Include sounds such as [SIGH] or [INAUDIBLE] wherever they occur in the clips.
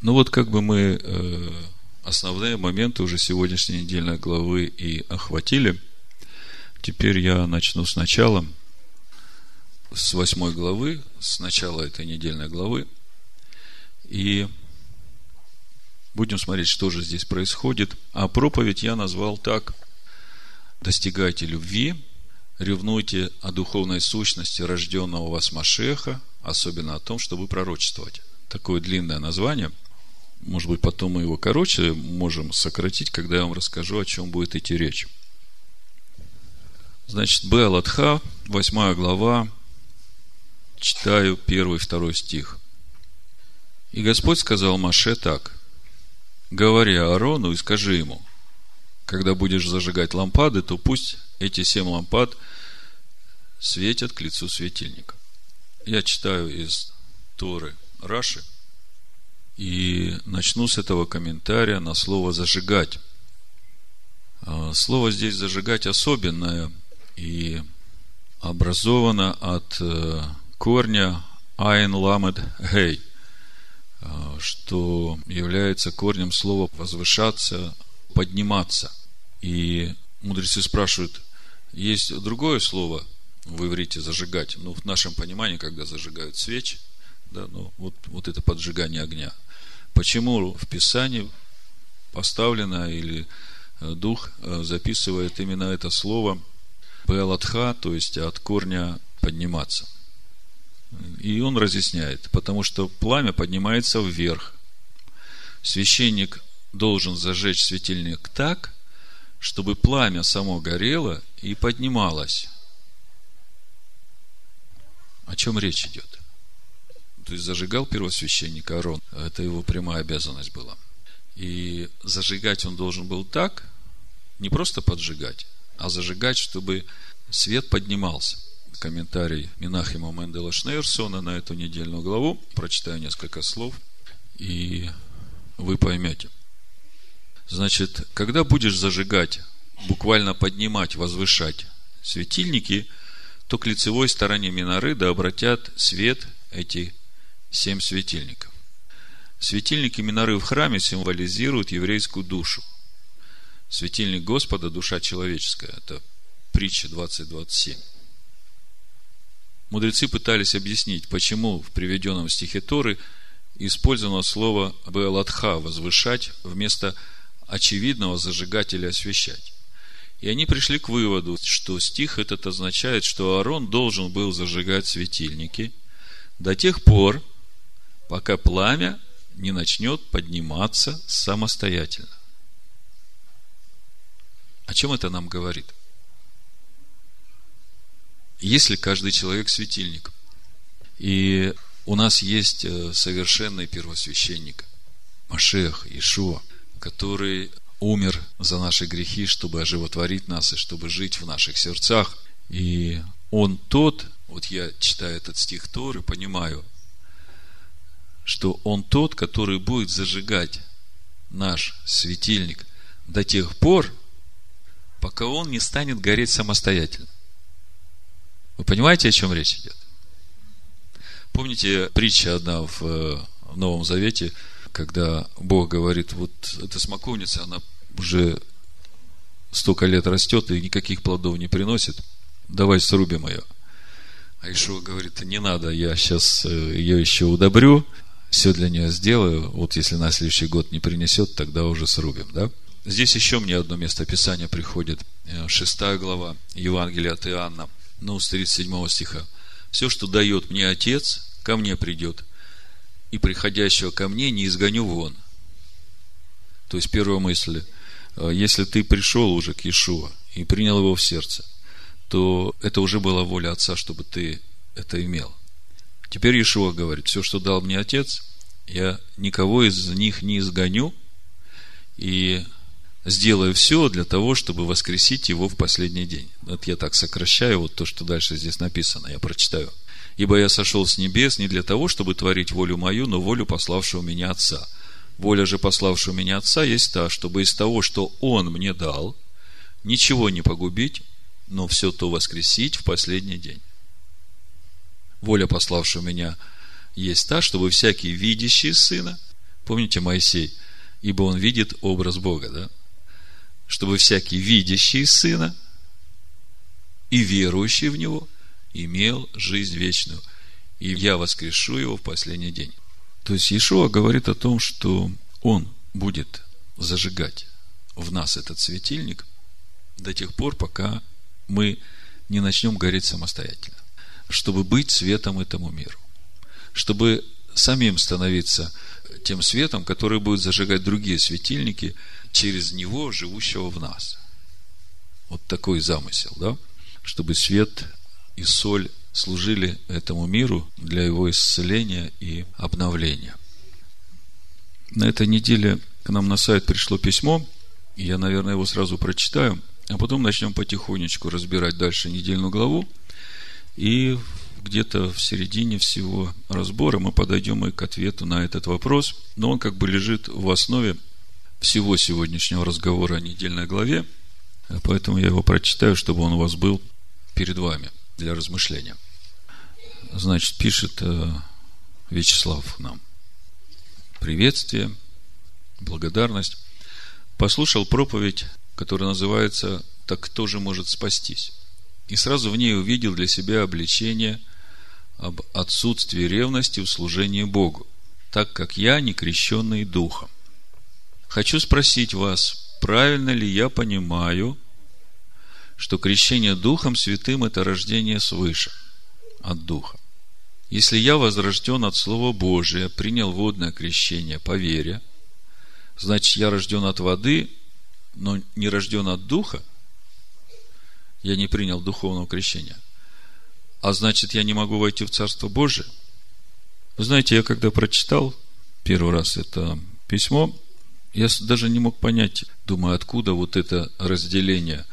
Ну вот как бы мы э, основные моменты уже сегодняшней недельной главы и охватили. Теперь я начну сначала, с восьмой главы, с начала этой недельной главы. И будем смотреть, что же здесь происходит. А проповедь я назвал так. Достигайте любви, ревнуйте о духовной сущности рожденного у вас Машеха, особенно о том, чтобы пророчествовать. Такое длинное название. Может быть, потом мы его короче можем сократить, когда я вам расскажу, о чем будет идти речь. Значит, Белатха, 8 глава, читаю первый и второй стих. И Господь сказал Маше так, говори Аарону и скажи ему, когда будешь зажигать лампады, то пусть эти семь лампад светят к лицу светильника. Я читаю из Торы Раши и начну с этого комментария на слово «зажигать». А, слово здесь «зажигать» особенное и образовано от э, корня «айн ламед гей», что является корнем слова «возвышаться», «подниматься». И мудрецы спрашивают, есть другое слово в иврите «зажигать». Ну, в нашем понимании, когда зажигают свечи, да, ну, вот, вот это поджигание огня. Почему в Писании поставлено или э, Дух э, записывает именно это слово Белатха, то есть от корня подниматься. И он разъясняет, потому что пламя поднимается вверх. Священник должен зажечь светильник так, чтобы пламя само горело и поднималось. О чем речь идет? То есть зажигал первосвященник Аарон, это его прямая обязанность была. И зажигать он должен был так, не просто поджигать, а зажигать, чтобы свет поднимался. Комментарий Минахима Мендела Шнейрсона на эту недельную главу. Прочитаю несколько слов, и вы поймете. Значит, когда будешь зажигать, буквально поднимать, возвышать светильники, то к лицевой стороне миноры да обратят свет эти семь светильников. Светильники миноры в храме символизируют еврейскую душу. Светильник Господа – душа человеческая. Это притча 20.27. Мудрецы пытались объяснить, почему в приведенном стихе Торы использовано слово «беаладха» – «возвышать» вместо очевидного зажигателя освещать. И они пришли к выводу, что стих этот означает, что Аарон должен был зажигать светильники до тех пор, пока пламя не начнет подниматься самостоятельно. О чем это нам говорит? Если каждый человек светильник, и у нас есть э, совершенный первосвященник, Машех, Ишуа, который умер за наши грехи, чтобы оживотворить нас и чтобы жить в наших сердцах. И он тот, вот я читаю этот стих Торы, понимаю, что он тот, который будет зажигать наш светильник до тех пор, пока он не станет гореть самостоятельно. Вы понимаете, о чем речь идет? Помните притча одна в э, Новом Завете – когда Бог говорит, вот эта смоковница, она уже столько лет растет и никаких плодов не приносит, давай срубим ее. А Ишуа говорит, не надо, я сейчас э, ее еще удобрю, все для нее сделаю, вот если на следующий год не принесет, тогда уже срубим, да? Здесь еще мне одно место Писания приходит, э, шестая глава Евангелия от Иоанна, ну, с 37 стиха. Все, что дает мне Отец, ко мне придет – и приходящего ко мне не изгоню вон. То есть первая мысль, э, если ты пришел уже к Иешуа и принял его в сердце, то это уже была воля Отца, чтобы ты это имел. Теперь Иешуа говорит, все, что дал мне Отец, я никого из них не изгоню и сделаю все для того, чтобы воскресить его в последний день. Это я так сокращаю вот то, что дальше здесь написано, я прочитаю – Ибо я сошел с небес не для того, чтобы творить волю мою, но волю пославшего меня Отца. Воля же пославшего меня Отца есть та, чтобы из того, что Он мне дал, ничего не погубить, но все то воскресить в последний день. Воля пославшего меня есть та, чтобы всякий видящий Сына Помните Моисей? Ибо он видит образ Бога, да? Чтобы всякий видящий Сына и верующий в Него имел жизнь вечную. И я воскрешу его в последний день. То есть Иешуа говорит о том, что Он будет зажигать в нас этот светильник до тех пор, пока мы не начнем гореть самостоятельно, чтобы быть светом этому миру, чтобы самим становиться тем светом, который будет зажигать другие светильники через него, живущего в нас. Вот такой замысел, да? Чтобы свет и соль служили этому миру для его исцеления и обновления. На этой неделе к нам на сайт пришло письмо, я, наверное, его сразу прочитаю, а потом начнем потихонечку разбирать дальше недельную главу, и где-то в середине всего разбора мы подойдем и к ответу на этот вопрос, но он как бы лежит в основе всего сегодняшнего разговора о недельной главе, поэтому я его прочитаю, чтобы он у вас был перед вами для размышления. Значит, пишет э, Вячеслав нам. Приветствие, благодарность. Послушал проповедь, которая называется «Так кто же может спастись?» И сразу в ней увидел для себя обличение об отсутствии ревности в служении Богу, так как я не крещенный Духом. Хочу спросить вас, правильно ли я понимаю, что крещение Духом Святым – это рождение свыше, от Духа. Если я возрожден от Слова Божия, принял водное крещение по вере, значит, я рожден от воды, но не рожден от Духа, я не принял духовного крещения – а значит, я не могу войти в Царство Божие. Вы знаете, я когда прочитал первый раз это письмо, я даже не мог понять, думаю, откуда вот это разделение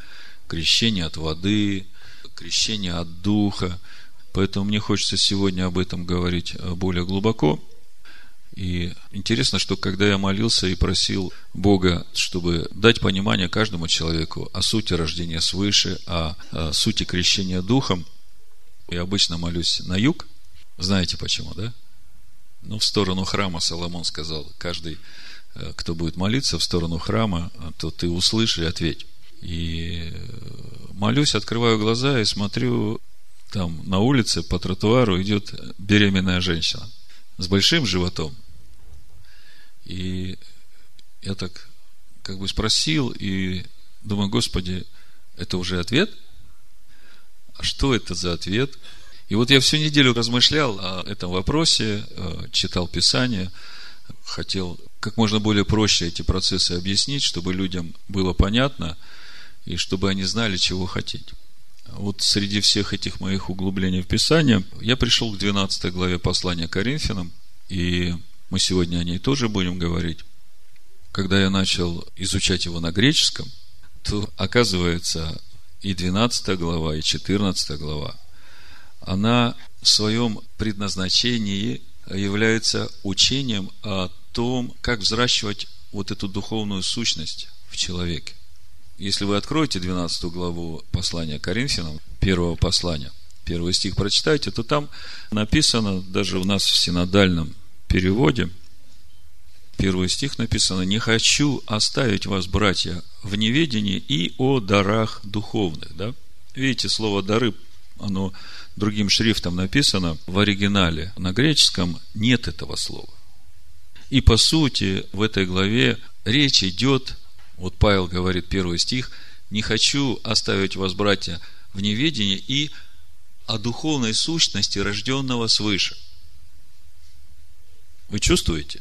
крещения от воды, крещения от духа. Поэтому мне хочется сегодня об этом говорить более глубоко. И интересно, что когда я молился и просил Бога, чтобы дать понимание каждому человеку о сути рождения свыше, о, о сути крещения духом – я обычно молюсь на юг. Знаете почему, да? Ну, в сторону храма Соломон сказал, каждый, э, кто будет молиться в сторону храма, то ты услышь и ответь. И э, молюсь, открываю глаза и смотрю, там на улице по тротуару идет беременная женщина с большим животом. И я так как бы спросил и думаю, Господи, это уже ответ – а что это за ответ? И вот я всю неделю размышлял о этом вопросе, э, читал Писание, хотел как можно более проще эти процессы объяснить, чтобы людям было понятно и чтобы они знали, чего хотеть. Вот среди всех этих моих углублений в Писание я пришел к 12 главе послания Коринфянам, и мы сегодня о ней тоже будем говорить. Когда я начал изучать его на греческом, то оказывается, и 12 глава, и 14 глава, она в своем предназначении является учением о том, как взращивать вот эту духовную сущность в человеке. Если вы откроете 12 главу послания Коринфянам, первого послания, первый стих прочитаете, то там написано, даже у нас в синодальном переводе – первый стих написано, «Не хочу оставить вас, братья, в неведении и о дарах духовных». Да? Видите, слово «дары», оно другим шрифтом написано в оригинале. На греческом нет этого слова. И по сути, в этой главе речь идет, вот Павел говорит, первый стих, «Не хочу оставить вас, братья, в неведении и о духовной сущности, рожденного свыше». Вы чувствуете?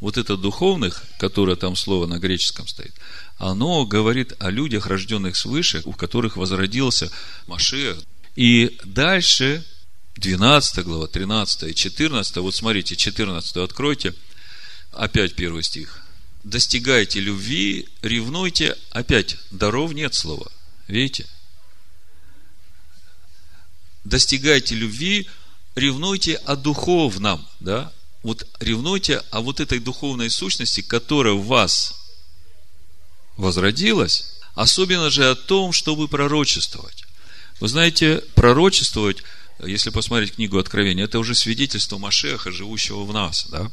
вот это духовных, которое там слово на греческом стоит, оно говорит о людях, рожденных свыше, у которых возродился Машех. И дальше 12 глава, 13 и 14, вот смотрите, 14 откройте, опять первый стих. Достигайте любви, ревнуйте, опять, даров нет слова, видите? Достигайте любви, ревнуйте о духовном, да, вот ревнуйте о вот этой духовной сущности, которая в вас возродилась, особенно же о том, чтобы пророчествовать. Вы знаете, пророчествовать, если посмотреть книгу Откровения, это уже свидетельство Машеха, живущего в нас, да?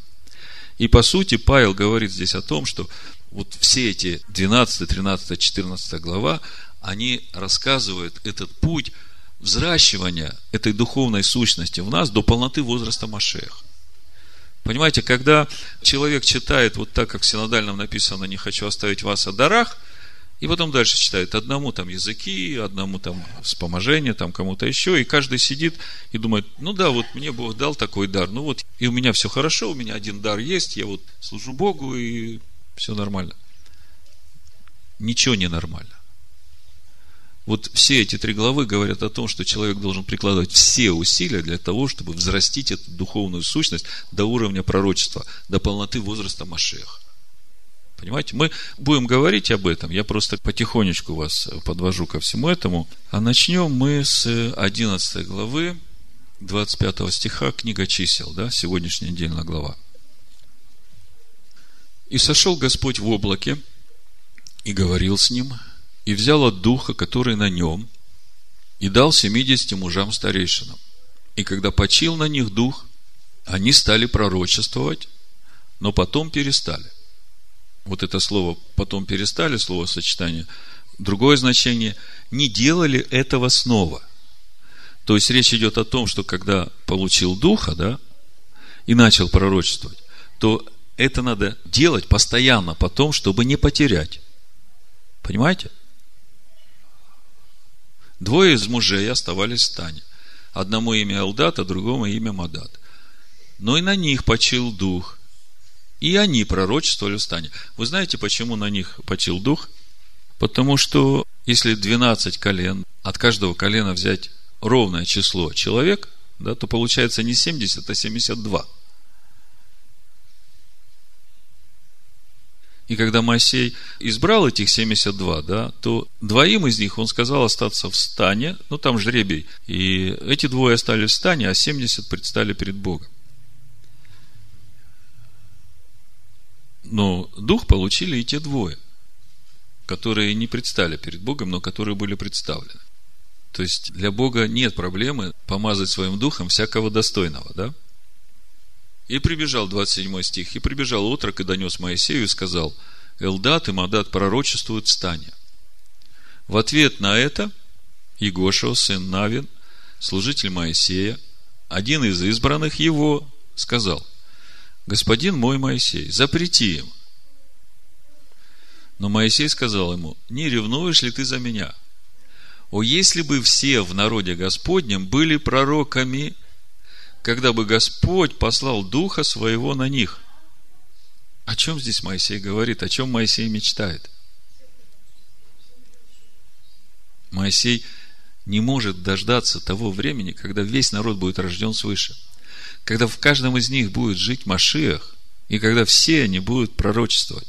И по сути Павел говорит здесь о том, что вот все эти 12, 13, 14 глава, они рассказывают этот путь взращивания этой духовной сущности в нас до полноты возраста Машех. Понимаете, когда человек читает вот так, как в синодальном написано, не хочу оставить вас о дарах, и потом дальше читает одному там языки, одному там вспоможение, там кому-то еще, и каждый сидит и думает, ну да, вот мне Бог дал такой дар, ну вот и у меня все хорошо, у меня один дар есть, я вот служу Богу, и все нормально. Ничего не нормально. Вот все эти три главы говорят о том, что человек должен прикладывать все усилия для того, чтобы взрастить эту духовную сущность до уровня пророчества, до полноты возраста Машеха. Понимаете, мы будем говорить об этом, я просто потихонечку вас подвожу ко всему этому. А начнем мы с 11 главы, 25 стиха, книга чисел, да, сегодняшняя недельная глава. «И сошел Господь в облаке, и говорил с ним, и взял от духа, который на нем, и дал семидесяти мужам старейшинам. И когда почил на них дух, они стали пророчествовать, но потом перестали. Вот это слово «потом перестали», слово сочетание, другое значение – не делали этого снова. То есть, речь идет о том, что когда получил духа, да, и начал пророчествовать, то это надо делать постоянно потом, чтобы не потерять. Понимаете? Двое из мужей оставались в стане. Одному имя Алдат, а другому имя Мадат. Но и на них почил дух. И они пророчествовали в стане. Вы знаете, почему на них почил дух? Потому что если 12 колен, от каждого колена взять ровное число человек, да, то получается не 70, а 72. И когда Моисей избрал этих 72, да, то двоим из них он сказал остаться в стане, ну там жребий. И эти двое остались в стане, а 70 предстали перед Богом. Но дух получили и те двое, которые не предстали перед Богом, но которые были представлены. То есть для Бога нет проблемы помазать своим духом всякого достойного, да? И прибежал, 27 стих, и прибежал отрок и донес Моисею и сказал, Элдат и Мадат пророчествуют стане. В ответ на это Егошева, сын Навин, служитель Моисея, один из избранных его, сказал, Господин мой Моисей, запрети им. Но Моисей сказал ему, не ревнуешь ли ты за меня? О, если бы все в народе Господнем были пророками, когда бы Господь послал Духа Своего на них. О чем здесь Моисей говорит? О чем Моисей мечтает? Моисей не может дождаться того времени, когда весь народ будет рожден свыше. Когда в каждом из них будет жить Машиах, и когда все они будут пророчествовать.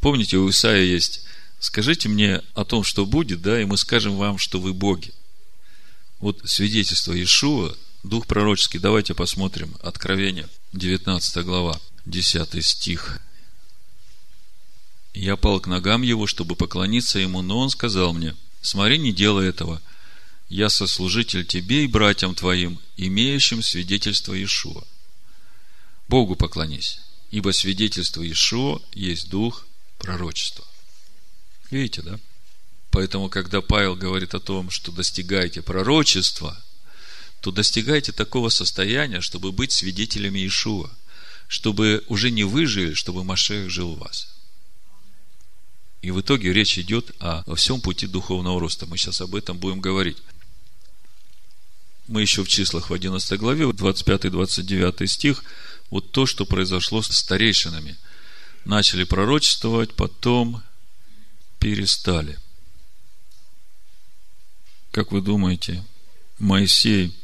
Помните, у Исаия есть «Скажите мне о том, что будет, да, и мы скажем вам, что вы боги». Вот свидетельство Иешуа Дух пророческий. Давайте посмотрим. Откровение, 19 глава, 10 стих. Я пал к ногам его, чтобы поклониться ему, но он сказал мне, смотри, не делай этого. Я сослужитель тебе и братьям твоим, имеющим свидетельство Иешуа. Богу поклонись, ибо свидетельство Иешуа есть дух пророчества. Видите, да? Поэтому, когда Павел говорит о том, что достигайте пророчества – то достигайте такого состояния, чтобы быть свидетелями Иешуа, чтобы уже не вы жили, чтобы Машех жил в вас. И в итоге речь идет о всем пути духовного роста. Мы сейчас об этом будем говорить. Мы еще в числах в 11 главе, 25-29 стих, вот то, что произошло с старейшинами. Начали пророчествовать, потом перестали. Как вы думаете, Моисей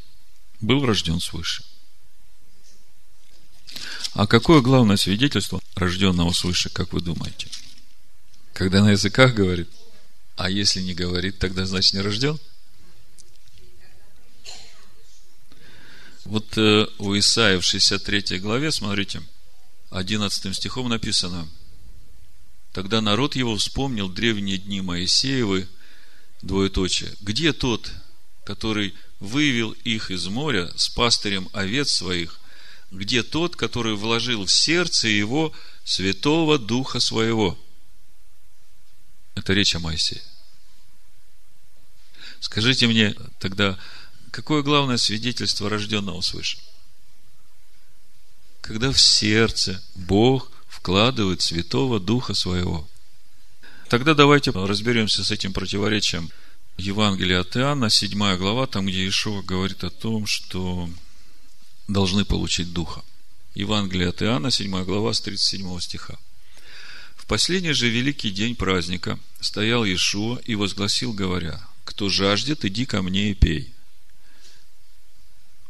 был рожден свыше. А какое главное свидетельство рожденного свыше, как вы думаете? Когда на языках говорит, а если не говорит, тогда значит не рожден? Вот э, у Исаия в 63 главе, смотрите, 11 стихом написано, Тогда народ его вспомнил древние дни Моисеевы, двоеточие. Где тот, который вывел их из моря с пастырем овец своих где тот, который вложил в сердце его Святого Духа Своего. Это речь о Моисее. Скажите мне тогда, какое главное свидетельство рожденного свыше? Когда в сердце Бог вкладывает Святого Духа Своего. Тогда давайте разберемся с этим противоречием. Евангелие от Иоанна, 7 глава, там, где Ишуа говорит о том, что должны получить Духа. Евангелие от Иоанна, 7 глава, с 37 стиха. В последний же великий день праздника стоял Иешуа и возгласил, говоря, «Кто жаждет, иди ко мне и пей.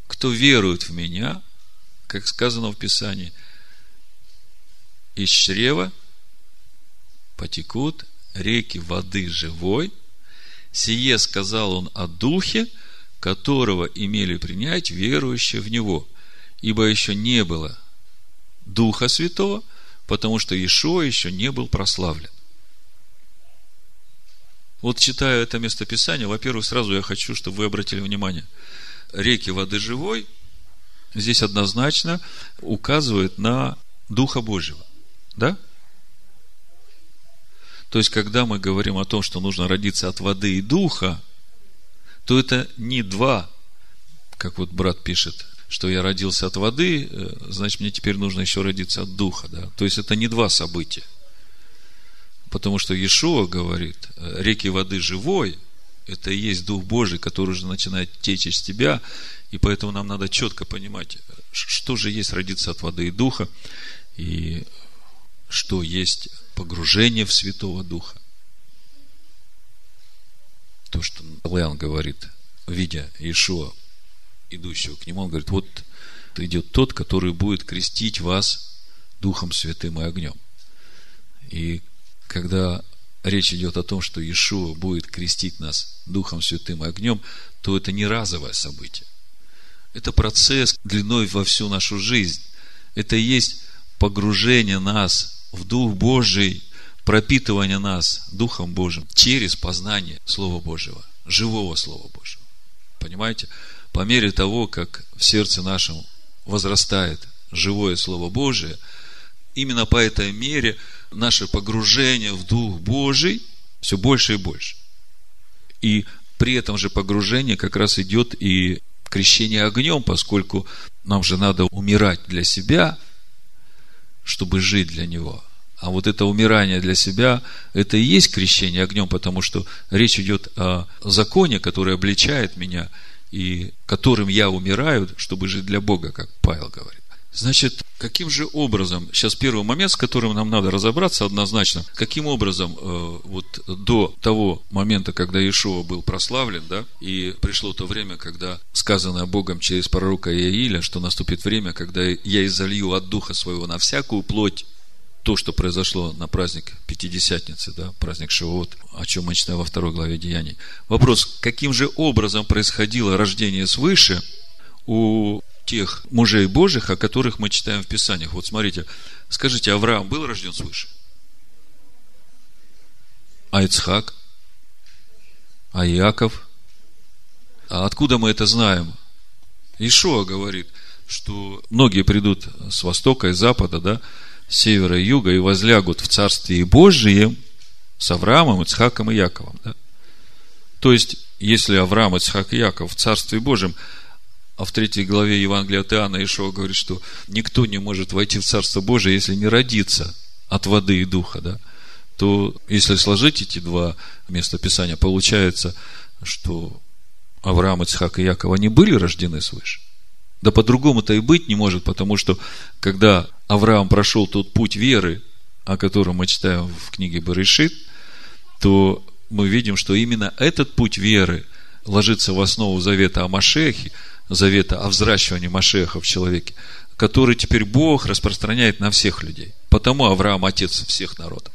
Кто верует в меня, как сказано в Писании, из чрева потекут реки воды живой. Сие сказал он о Духе, которого имели принять верующие в Него. Ибо еще не было Духа Святого, потому что Ишуа еще не был прославлен. Вот читая это местописание, во-первых, сразу я хочу, чтобы вы обратили внимание. Реки воды живой здесь однозначно указывают на Духа Божьего. Да? То есть, когда мы говорим о том, что нужно родиться от воды и духа, то это не два, как вот брат пишет, что я родился от воды, э, значит, мне теперь нужно еще родиться от духа. Да? То есть, это не два события. Потому что Иешуа говорит, э, реки воды живой, это и есть Дух Божий, который уже начинает течь из тебя, и поэтому нам надо четко понимать, что же есть родиться от воды и духа, и что есть погружение в Святого Духа. То, что Леон говорит, видя Иешуа, идущего к нему, он говорит, вот идет тот, который будет крестить вас Духом Святым и огнем. И когда речь идет о том, что Иешуа будет крестить нас Духом Святым и огнем, то это не разовое событие. Это процесс длиной во всю нашу жизнь. Это и есть погружение нас в Дух Божий, пропитывание нас Духом Божьим через познание Слова Божьего, живого Слова Божьего. Понимаете? По мере того, как в сердце нашем возрастает живое Слово Божие, именно по этой мере наше погружение в Дух Божий все больше и больше. И при этом же погружении как раз идет и крещение огнем, поскольку нам же надо умирать для себя, чтобы жить для Него. А вот это умирание для себя, это и есть крещение огнем, потому что речь идет о законе, который обличает меня, и которым я умираю, чтобы жить для Бога, как Павел говорит. Значит, каким же образом, сейчас первый момент, с которым нам надо разобраться однозначно, каким образом э, вот до того момента, когда Иешуа был прославлен, да, и пришло то время, когда сказано Богом через пророка Иаиля, что наступит время, когда я изолью от Духа Своего на всякую плоть, то, что произошло на праздник Пятидесятницы, да, праздник Шивот, о чем мы читаем во второй главе Деяний. Вопрос, каким же образом происходило рождение свыше у тех мужей Божьих, о которых мы читаем в Писаниях. Вот смотрите, скажите, Авраам был рожден свыше? А Ицхак? А Иаков? А откуда мы это знаем? Ишуа говорит, что многие придут с востока и запада, да, с севера и юга и возлягут в Царстве Божьем с Авраамом, Ицхаком и Яковом. Да? То есть, если Авраам, Ицхак и Яков в Царстве Божьем – а в третьей главе Евангелия от Иоанна Ишуа говорит, что никто не может войти в Царство Божие, если не родиться от воды и духа, да, то если сложить эти два места Писания, получается, что Авраам, Ицхак и Яков, они были рождены свыше. Да по-другому-то и быть не может, потому что когда Авраам прошел тот путь веры, о котором мы читаем в книге Барышит, то мы видим, что именно этот путь веры ложится в основу завета о Машехе, завета о взращивании Машеха в человеке, который теперь Бог распространяет на всех людей. Потому Авраам отец всех народов.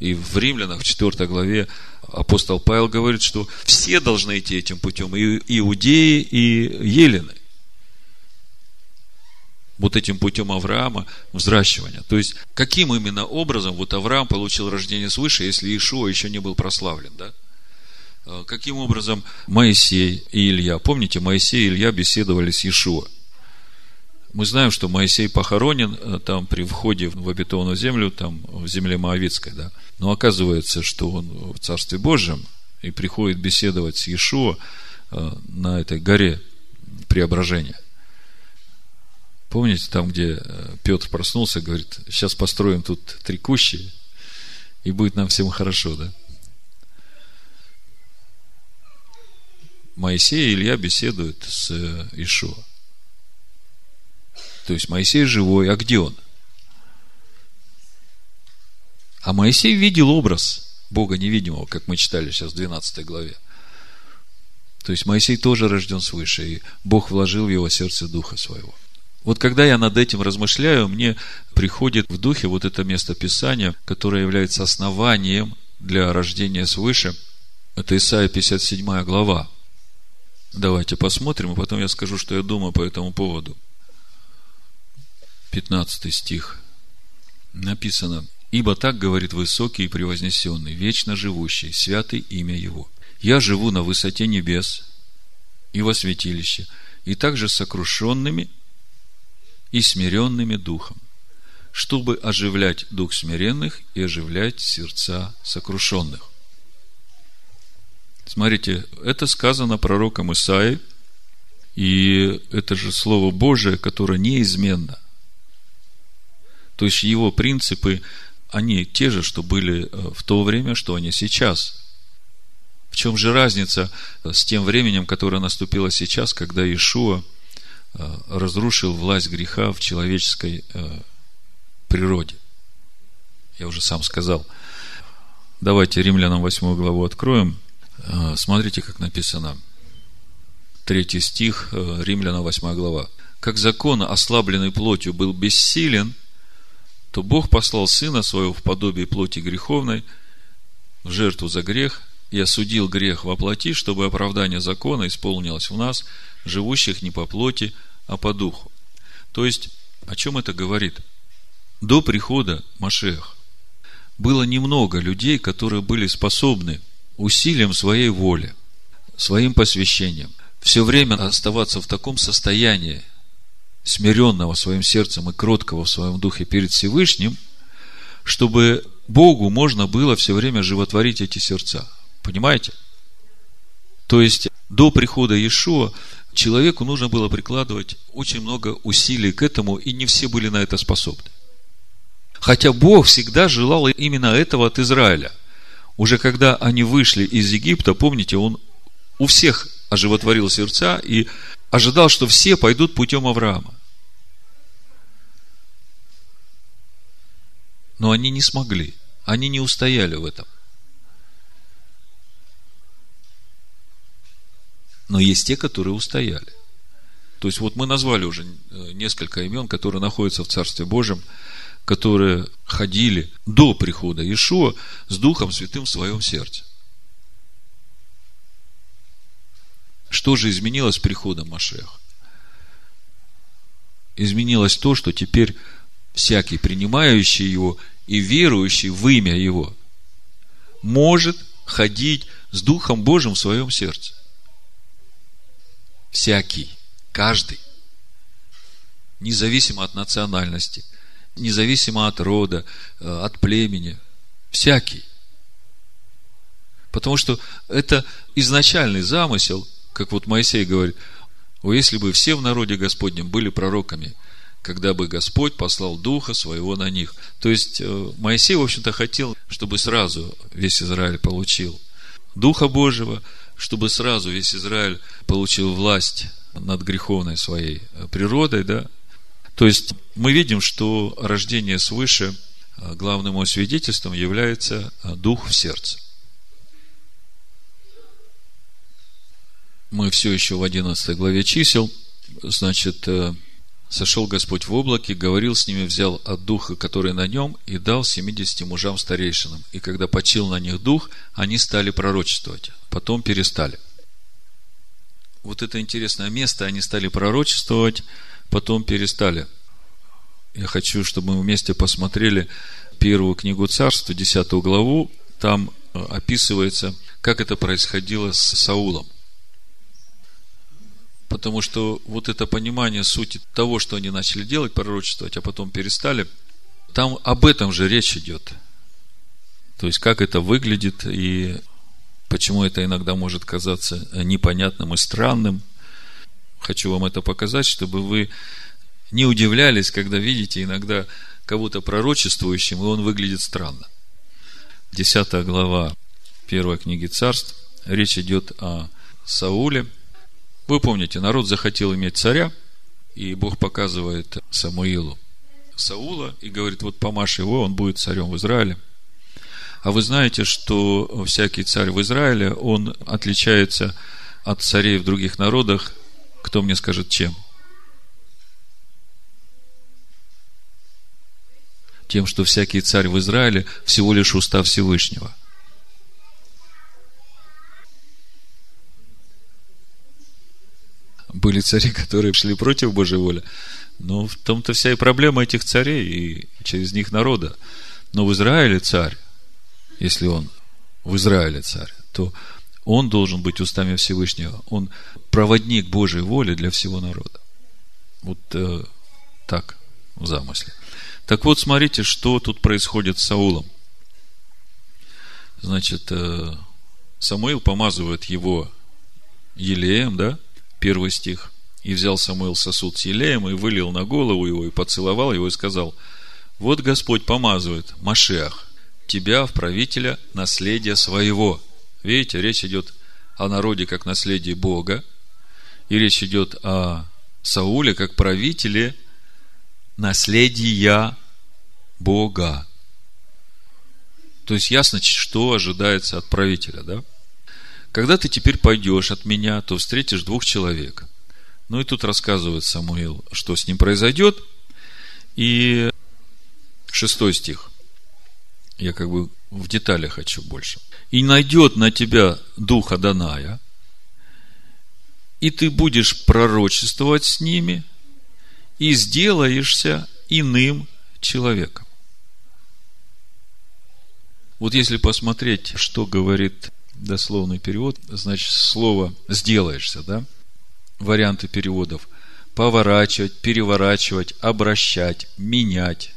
И в Римлянах, в 4 главе, апостол Павел говорит, что все должны идти этим путем, и иудеи, и елены. Вот этим путем Авраама взращивания. То есть, каким именно образом вот Авраам получил рождение свыше, если Ишуа еще не был прославлен, да? Э, каким образом Моисей и Илья, помните, Моисей и Илья беседовали с Иешуа. Мы знаем, что Моисей похоронен э, там при входе в обетованную землю, там в земле Моавицкой, да. Но оказывается, что он в Царстве Божьем и приходит беседовать с Иешуа э, на этой горе преображения. Помните, там, где Петр проснулся, говорит, сейчас построим тут три кущи, и будет нам всем хорошо, да? Моисей и Илья беседуют с Ишуа. То есть Моисей живой, а где он? А Моисей видел образ Бога невидимого, как мы читали сейчас в 12 главе. То есть Моисей тоже рожден свыше, и Бог вложил в его сердце Духа Своего. Вот когда я над этим размышляю, мне приходит в духе вот это место Писания, которое является основанием для рождения свыше. Это Исайя 57 глава. Давайте посмотрим, и потом я скажу, что я думаю по этому поводу. 15 стих. Написано, «Ибо так говорит высокий и превознесенный, вечно живущий, святый имя Его. Я живу на высоте небес и во святилище, и также сокрушенными и смиренными духом, чтобы оживлять дух смиренных и оживлять сердца сокрушенных». Смотрите, это сказано пророком Исаи, и это же Слово Божие, которое неизменно. То есть его принципы, они те же, что были э, в то время, что они сейчас. В чем же разница э, с тем временем, которое наступило сейчас, когда Иешуа э, разрушил власть греха в человеческой природе? Я уже сам сказал. Давайте римлянам 8 главу откроем. Смотрите, как написано. Третий стих, Римляна 8 глава. Как закон, ослабленный плотью, был бессилен – то Бог послал Сына Своего в подобие плоти греховной, в жертву за грех, и осудил грех во плоти, чтобы оправдание закона исполнилось в нас, живущих не по плоти, а по духу. То есть, о чем это говорит? До прихода Машех было немного людей, которые были способны усилием своей воли, своим посвящением, все время оставаться в таком состоянии смиренного своим сердцем и кроткого в своем духе перед Всевышним, чтобы Богу можно было все время животворить эти сердца. Понимаете? То есть, до прихода Иешуа человеку нужно было прикладывать очень много усилий к этому, и не все были на это способны. Хотя Бог всегда желал именно этого от Израиля. Уже когда они вышли из Египта, помните, Он у всех оживотворил сердца и ожидал, что все пойдут путем Авраама. Но они не смогли. Они не устояли в этом. Но есть те, которые устояли. То есть, вот мы назвали уже э, несколько имен, которые находятся в Царстве Божьем, которые ходили до прихода Иешуа с Духом Святым в своем сердце. Что же изменилось с приходом Машеха? Изменилось то, что теперь всякий, принимающий его и верующий в имя его, может ходить с Духом Божьим в своем сердце. Всякий, каждый, независимо от национальности, независимо от рода, э, от племени, всякий. Потому что это изначальный замысел как вот Моисей говорит, о, если бы все в народе Господнем были пророками, когда бы Господь послал Духа Своего на них. То есть, э, Моисей, в общем-то, хотел, чтобы сразу весь Израиль получил Духа Божьего, чтобы сразу весь Израиль получил власть над греховной своей э, природой, да. То есть, мы видим, что рождение свыше э, главным его свидетельством является Дух в сердце. мы все еще в 11 главе чисел, значит, э, сошел Господь в облаке, говорил с ними, взял от духа, который на нем, и дал 70 мужам старейшинам. И когда почил на них дух, они стали пророчествовать. Потом перестали. Вот это интересное место, они стали пророчествовать, потом перестали. Я хочу, чтобы мы вместе посмотрели первую книгу царства, 10 главу. Там э, описывается, как это происходило с Саулом Потому что вот это понимание сути того, что они начали делать, пророчествовать, а потом перестали, там об этом же речь идет. То есть, как это выглядит и почему это иногда может казаться непонятным и странным. Хочу вам это показать, чтобы вы не удивлялись, когда видите иногда кого-то пророчествующим, и он выглядит странно. Десятая глава первой книги царств. Речь идет о Сауле – вы помните, народ захотел иметь царя, и Бог показывает Самуилу Саула и говорит, вот помашь его, он будет царем в Израиле. А вы знаете, что всякий царь в Израиле, он отличается от царей в других народах, кто мне скажет, чем? Тем, что всякий царь в Израиле всего лишь устав Всевышнего – были цари, которые шли против Божьей воли. Но в том-то вся и проблема этих царей, и через них народа. Но в Израиле царь, если он в Израиле царь, то он должен быть устами Всевышнего. Он проводник Божьей воли для всего народа. Вот э, так в замысле. Так вот, смотрите, что тут происходит с Саулом. Значит, э, Самуил помазывает его елеем, да, первый стих. И взял Самуил сосуд с елеем и вылил на голову его, и поцеловал его, и сказал, вот Господь помазывает, Машех, тебя в правителя наследия своего. Видите, речь идет о народе как наследии Бога, и речь идет о Сауле как правителе наследия Бога. То есть ясно, что ожидается от правителя, да? Когда ты теперь пойдешь от меня, то встретишь двух человек. Ну и тут рассказывает Самуил, что с ним произойдет. И шестой стих. Я как бы в детали хочу больше. И найдет на тебя духа Даная, и ты будешь пророчествовать с ними, и сделаешься иным человеком. Вот если посмотреть, что говорит дословный перевод, значит, слово «сделаешься», да? Варианты переводов. Поворачивать, переворачивать, обращать, менять,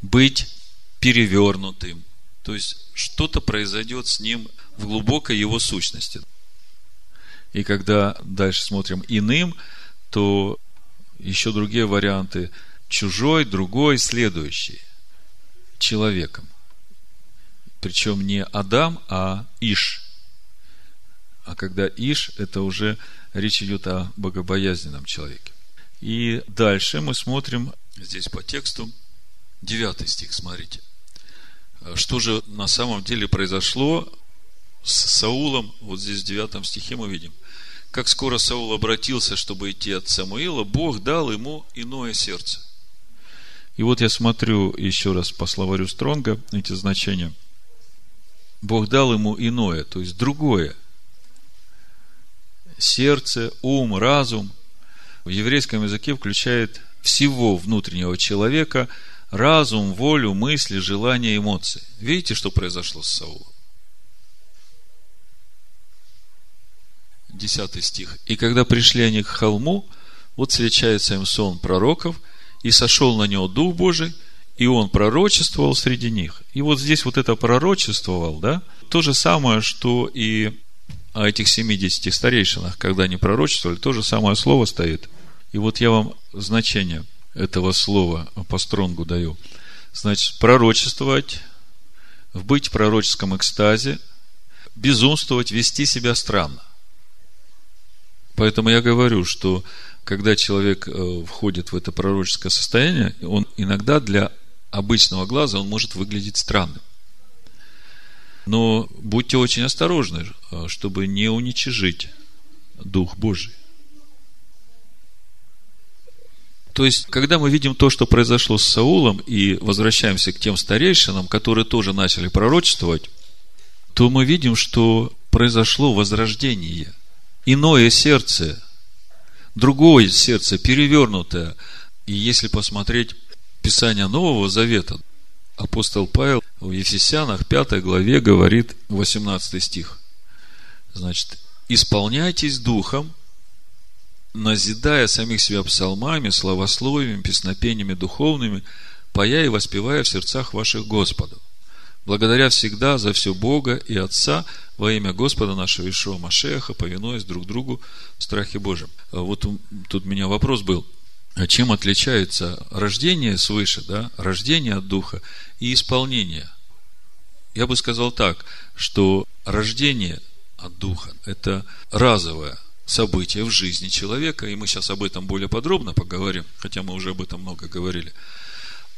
быть перевернутым. То есть, что-то произойдет с ним в глубокой его сущности. И когда дальше смотрим иным, то еще другие варианты. Чужой, другой, следующий. Человеком. Причем не Адам, а Иш. А когда Иш, это уже речь идет о богобоязненном человеке. И дальше мы смотрим здесь по тексту, девятый стих, смотрите. Что же на самом деле произошло с Саулом? Вот здесь в девятом стихе мы видим. Как скоро Саул обратился, чтобы идти от Самуила, Бог дал ему иное сердце. И вот я смотрю еще раз по словарю Стронга эти значения. Бог дал ему иное, то есть другое – сердце, ум, разум в еврейском языке включает всего внутреннего человека, разум, волю, мысли, желания, эмоции. Видите, что произошло с Саулом? Десятый стих. И когда пришли они к холму, вот встречается им сон пророков, и сошел на него Дух Божий, и он пророчествовал среди них. И вот здесь вот это пророчествовал, да, то же самое, что и о этих 70 старейшинах, когда они пророчествовали, то же самое слово стоит. И вот я вам значение этого слова по стронгу даю. Значит, пророчествовать, быть в пророческом экстазе, безумствовать, вести себя странно. Поэтому я говорю, что когда человек э, входит в это пророческое состояние, он иногда для обычного глаза он может выглядеть странным. Но будьте очень осторожны, э, чтобы не уничижить Дух Божий. То есть, когда мы видим то, что произошло с Саулом, и возвращаемся к тем старейшинам, которые тоже начали пророчествовать, то мы видим, что произошло возрождение. Иное сердце, другое сердце, перевернутое. И если посмотреть Писание Нового Завета, апостол Павел в Ефесянах 5 главе говорит 18 стих. Значит, исполняйтесь духом, назидая самих себя псалмами, славословиями, песнопениями духовными, пая и воспевая в сердцах ваших Господу, благодаря всегда за все Бога и Отца во имя Господа нашего Ишуа Машеха, повинуясь друг другу в страхе Божьем. А вот тут у меня вопрос был. А чем отличается рождение свыше, да, рождение от Духа и исполнение? Я бы сказал так, что рождение от Духа – это разовое событие в жизни человека, и мы сейчас об этом более подробно поговорим, хотя мы уже об этом много говорили.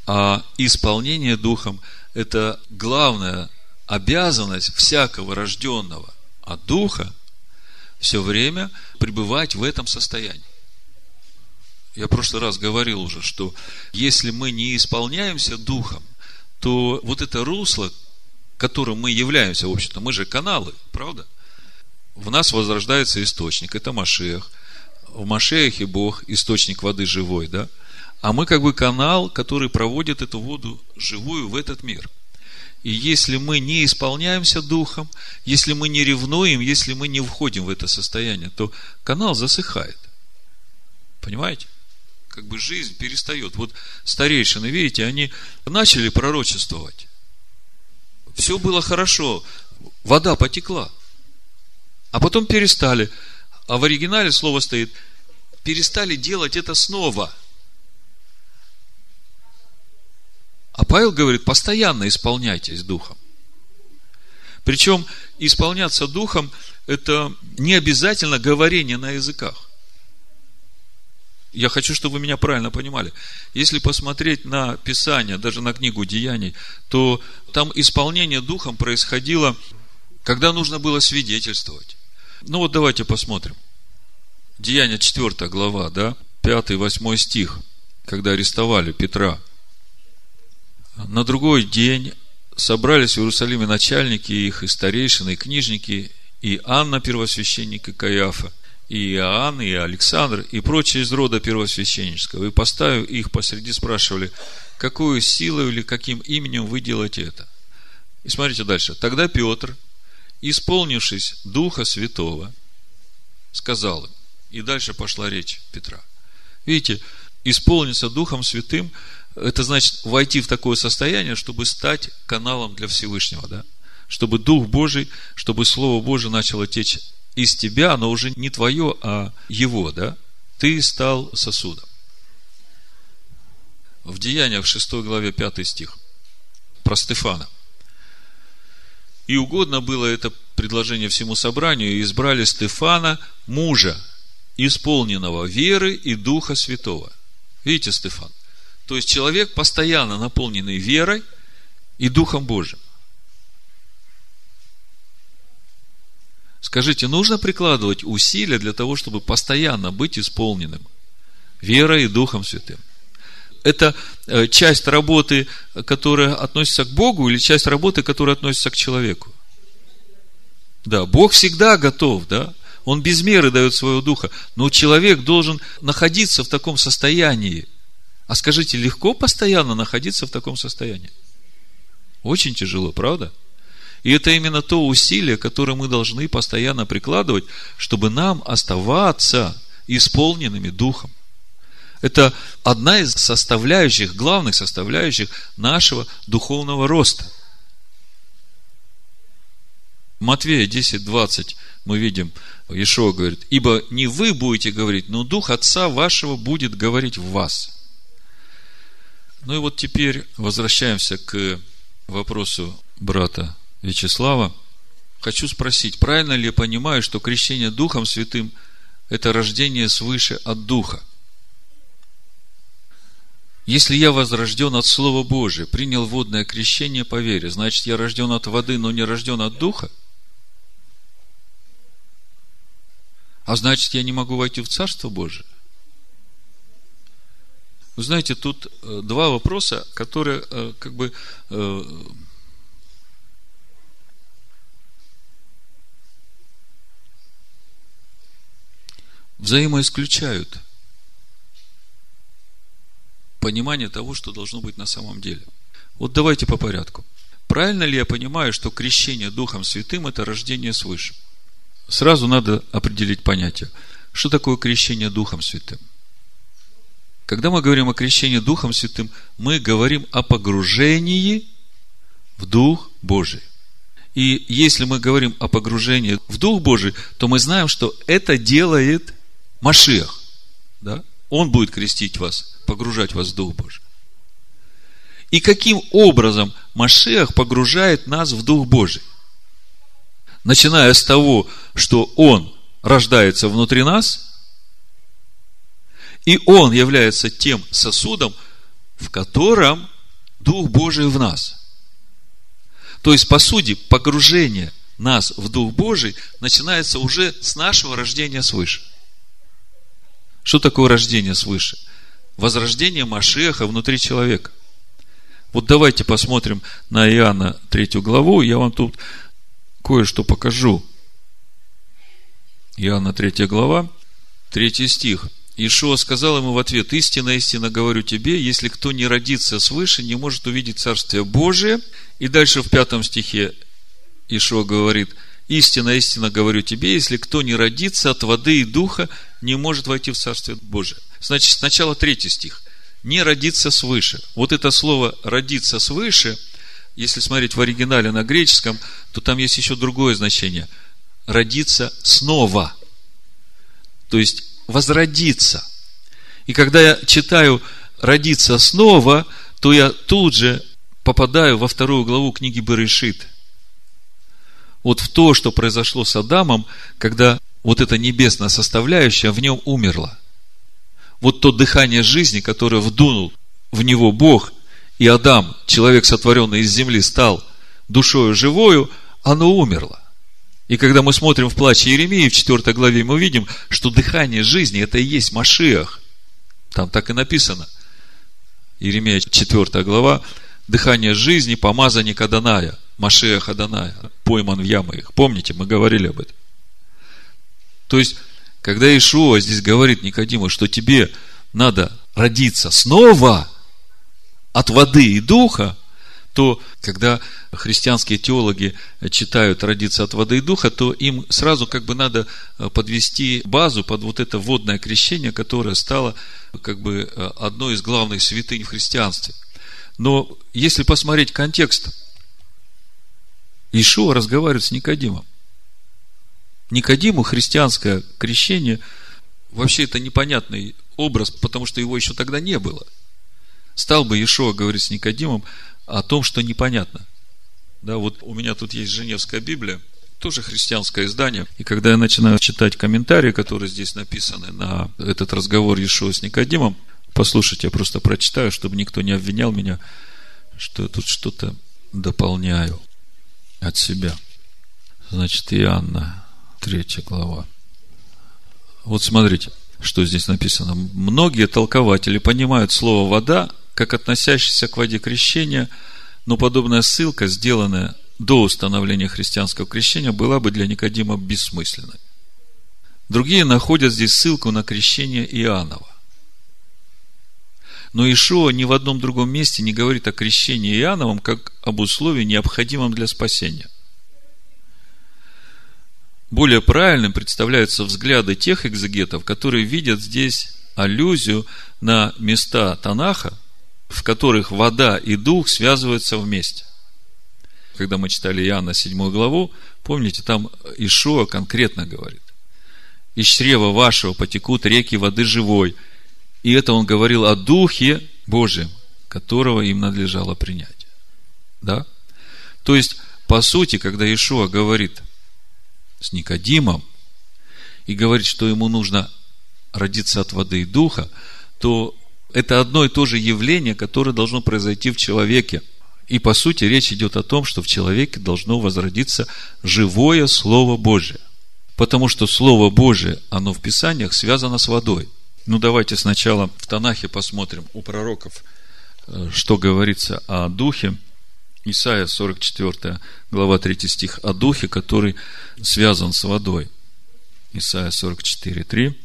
А исполнение Духом – это главная обязанность всякого рожденного от Духа все время пребывать в этом состоянии. Я в прошлый раз говорил уже, что если мы не исполняемся Духом, то вот это русло, которым мы являемся, в общем-то, мы же каналы, правда – в нас возрождается источник, это Машех. В Машеахе Бог, источник воды живой, да? А мы как бы канал, который проводит эту воду живую в этот мир. И если мы не исполняемся духом, если мы не ревнуем, если мы не входим в это состояние, то канал засыхает. Понимаете? Как бы жизнь перестает. Вот старейшины, видите, они начали пророчествовать. Все было хорошо. Вода потекла. А потом перестали. А в оригинале слово стоит, перестали делать это снова. А Павел говорит, постоянно исполняйтесь духом. Причем исполняться духом – это не обязательно говорение на языках. Я хочу, чтобы вы меня правильно понимали. Если посмотреть на Писание, даже на книгу Деяний, то там исполнение духом происходило, когда нужно было свидетельствовать. Ну вот давайте посмотрим. Деяние 4 глава, да, 5-8 стих, когда арестовали Петра. На другой день собрались в Иерусалиме начальники их, и старейшины, и книжники, и Анна, первосвященник, и Каиафа, и Иоанн, и Александр, и прочие из рода первосвященнического. И поставив их посреди, спрашивали, какую силу или каким именем вы делаете это? И смотрите дальше. Тогда Петр, исполнившись Духа Святого, сказал им, и дальше пошла речь Петра. Видите, исполниться Духом Святым, это значит войти в такое состояние, чтобы стать каналом для Всевышнего, да? Чтобы Дух Божий, чтобы Слово Божие начало течь из тебя, оно уже не твое, а его, да? Ты стал сосудом. В Деяниях 6 главе 5 стих про Стефана – и угодно было это предложение всему собранию, и избрали Стефана, мужа, исполненного веры и Духа Святого. Видите, Стефан? То есть человек, постоянно наполненный верой и Духом Божьим. Скажите, нужно прикладывать усилия для того, чтобы постоянно быть исполненным верой и Духом Святым? Это э, часть работы, которая относится к Богу, или часть работы, которая относится к человеку? Да, Бог всегда готов, да? Он без меры дает своего духа. Но человек должен находиться в таком состоянии. А скажите, легко постоянно находиться в таком состоянии? Очень тяжело, правда? И это именно то усилие, которое мы должны постоянно прикладывать, чтобы нам оставаться исполненными Духом. Это одна из составляющих, главных составляющих нашего духовного роста. Матвея 10, 20 мы видим, Ишуа говорит, ибо не вы будете говорить, но Дух Отца вашего будет говорить в вас. Ну и вот теперь возвращаемся к вопросу брата Вячеслава. Хочу спросить, правильно ли я понимаю, что крещение Духом Святым – это рождение свыше от Духа? Если я возрожден от Слова Божия, принял водное крещение по вере, значит, я рожден от воды, но не рожден от Духа? А значит, я не могу войти в Царство Божие? Вы знаете, тут э, два вопроса, которые э, как бы э, взаимоисключают – понимание того, что должно быть на самом деле. Вот давайте по порядку. Правильно ли я понимаю, что крещение Духом Святым – это рождение свыше? Сразу надо определить понятие. Что такое крещение Духом Святым? Когда мы говорим о крещении Духом Святым, мы говорим о погружении в Дух Божий. И если мы говорим о погружении в Дух Божий, то мы знаем, что это делает Машиах. Да? Он будет крестить вас, погружать вас в Дух Божий. И каким образом Машиах погружает нас в Дух Божий? Начиная с того, что Он рождается внутри нас, и Он является тем сосудом, в котором Дух Божий в нас – то есть, по сути, погружение нас в Дух Божий начинается уже с нашего рождения свыше. Что такое рождение свыше? Возрождение Машеха внутри человека. Вот давайте посмотрим на Иоанна 3 главу. Я вам тут кое-что покажу. Иоанна 3 глава, 3 стих – Ишуа сказал ему в ответ, истинно, истинно говорю тебе, если кто не родится свыше, не может увидеть Царствие Божие. И дальше в пятом стихе Ишуа говорит, истинно, истинно говорю тебе, если кто не родится от воды и духа, не может войти в Царствие Божие. Значит, сначала третий стих. Не родиться свыше. Вот это слово родиться свыше, если смотреть в оригинале на греческом, то там есть еще другое значение. Родиться снова. То есть возродиться. И когда я читаю «родиться снова», то я тут же попадаю во вторую главу книги Берешит. Вот в то, что произошло с Адамом, когда вот эта небесная составляющая в нем умерла. Вот то дыхание жизни, которое вдунул в него Бог, и Адам, человек, сотворенный из земли, стал душою живою, оно умерло. И когда мы смотрим в плаче Еремии в 4 главе, мы видим, что дыхание жизни – это и есть Машиах. Там так и написано. Еремия 4 глава. Дыхание жизни, помазанник Аданая, Машиах Аданая, пойман в ямы их. Помните, мы говорили об этом. То есть, когда Ишуа здесь говорит Никодиму, что тебе надо родиться снова от воды и духа, то когда христианские теологи читают «родиться от воды и духа», то им сразу как бы надо э, подвести базу под вот это водное крещение, которое стало как бы э, одной из главных святынь в христианстве. Но если посмотреть контекст, Ишуа разговаривает с Никодимом. Никодиму христианское крещение вообще это непонятный образ, потому что его еще тогда не было. Стал бы Ишуа говорить с Никодимом, о том, что непонятно. Да, вот у меня тут есть Женевская Библия, тоже христианское издание. И когда я начинаю читать комментарии, которые здесь написаны на этот разговор Иешуа с Никодимом, послушайте, я просто прочитаю, чтобы никто не обвинял меня, что я тут что-то дополняю от себя. Значит, Иоанна, третья глава. Вот смотрите, что здесь написано. Многие толкователи понимают слово «вода» как относящийся к воде крещения, но подобная ссылка, сделанная до установления христианского крещения, была бы для Никодима бессмысленной. Другие находят здесь ссылку на крещение Иоаннова. Но Ишуа ни в одном другом месте не говорит о крещении Иоанновом как об условии, необходимом для спасения. Более правильным представляются взгляды тех экзегетов, которые видят здесь аллюзию на места Танаха, в которых вода и дух связываются вместе. Когда мы читали Иоанна 7 главу, помните, там Ишуа конкретно говорит. Из чрева вашего потекут реки воды живой. И это он говорил о Духе Божьем, которого им надлежало принять. Да? То есть, по сути, когда Ишуа говорит с Никодимом и говорит, что ему нужно родиться от воды и духа, то это одно и то же явление, которое должно произойти в человеке. И по сути речь идет о том, что в человеке должно возродиться живое Слово Божие. Потому что Слово Божие, оно в Писаниях связано с водой. Ну, давайте сначала в Танахе посмотрим у пророков, э, что говорится о Духе. Исайя 44 глава 3 стих о Духе, который связан с водой. Исайя 44, 3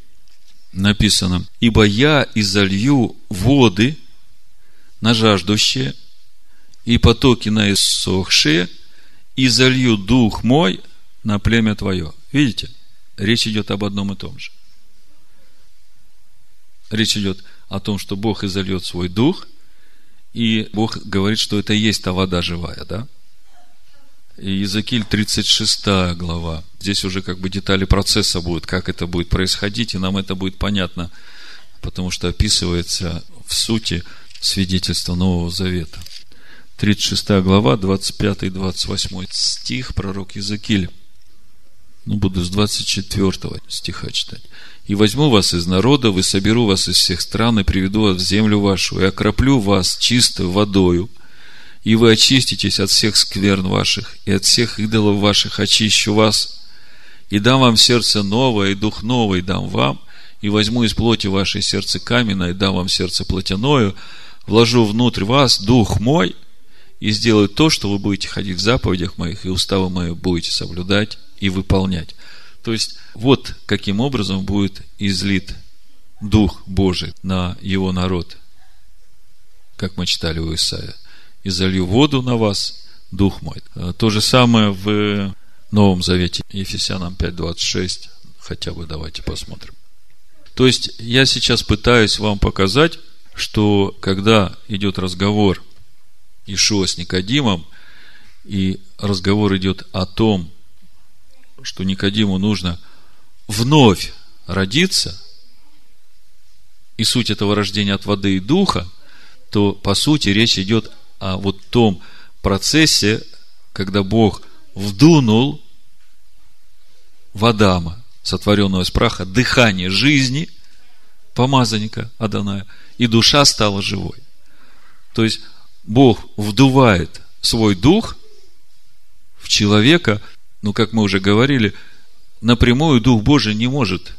написано, «Ибо я изолью воды на жаждущие, и потоки на иссохшие, и залью дух мой на племя твое». Видите? Речь идет об одном и том же. Речь идет о том, что Бог изольет свой дух, и Бог говорит, что это и есть та вода живая, да? И Иезекииль 36 глава. Здесь уже как бы детали процесса будут, как это будет происходить, и нам это будет понятно, потому что описывается в сути свидетельство Нового Завета. 36 глава, 25 и 28 стих, пророк Иезекииль. Ну, буду с 24 стиха читать. «И возьму вас из народа, вы соберу вас из всех стран, и приведу вас в землю вашу, и окроплю вас чистой водою, и вы очиститесь от всех скверн ваших, и от всех идолов ваших очищу вас, и дам вам сердце новое, и дух новый дам вам, и возьму из плоти вашей сердце каменное, и дам вам сердце плотяное, вложу внутрь вас дух мой, и сделаю то, что вы будете ходить в заповедях моих, и уставы мои будете соблюдать и выполнять. То есть, вот каким образом будет излит Дух Божий на его народ, как мы читали у Исаия. «И залью воду на вас, Дух мой». То же самое в Новом Завете, Ефесянам 5.26, хотя бы давайте посмотрим. То есть, я сейчас пытаюсь вам показать, что когда идет разговор Ишуа с Никодимом, и разговор идет о том, что Никодиму нужно вновь родиться, и суть этого рождения от воды и духа, то, по сути, речь идет о вот том процессе, когда Бог вдунул в Адама, сотворенного из праха, дыхание жизни, помазанника Аданая, и душа стала живой. То есть, Бог вдувает свой дух в человека – ну, как мы уже говорили, напрямую Дух Божий не может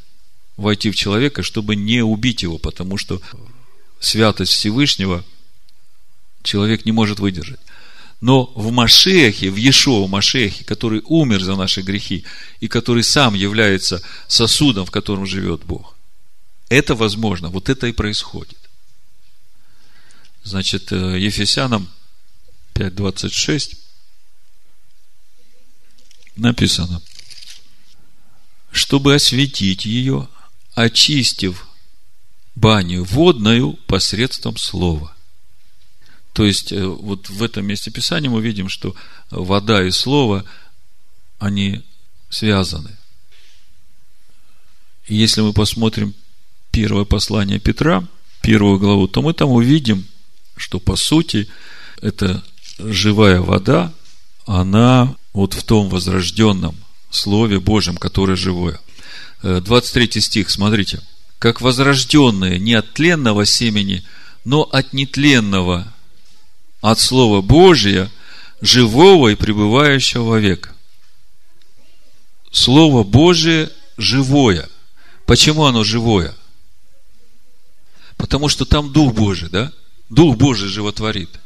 войти в человека, чтобы не убить его, потому что святость Всевышнего человек не может выдержать. Но в Машехе, в Ешоу Машехе, который умер за наши грехи и который сам является сосудом, в котором живет Бог, это возможно, вот это и происходит. Значит, э, Ефесянам 5.26 написано, чтобы осветить ее, очистив баню водную посредством слова. То есть, э, вот в этом месте Писания мы видим, что вода и слово, они связаны. И если мы посмотрим первое послание Петра, первую главу, то мы там увидим, что по сути это живая вода, она вот в том возрожденном Слове Божьем, которое живое. 23 э, стих, смотрите. Как возрожденные не от тленного семени, но от нетленного, от Слова Божия, живого и пребывающего вовек. Слово Божие живое. Почему оно живое? Потому что там Дух Божий, да? Дух Божий животворит –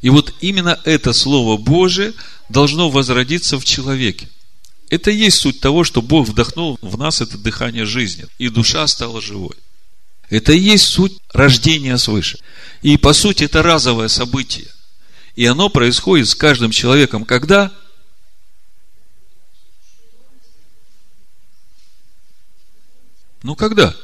и вот именно это Слово Божие должно возродиться в человеке. Это и есть суть того, что Бог вдохнул в нас это дыхание жизни, и душа стала живой. Это и есть суть рождения свыше. И по сути это разовое событие. И оно происходит с каждым человеком, когда Ну, когда?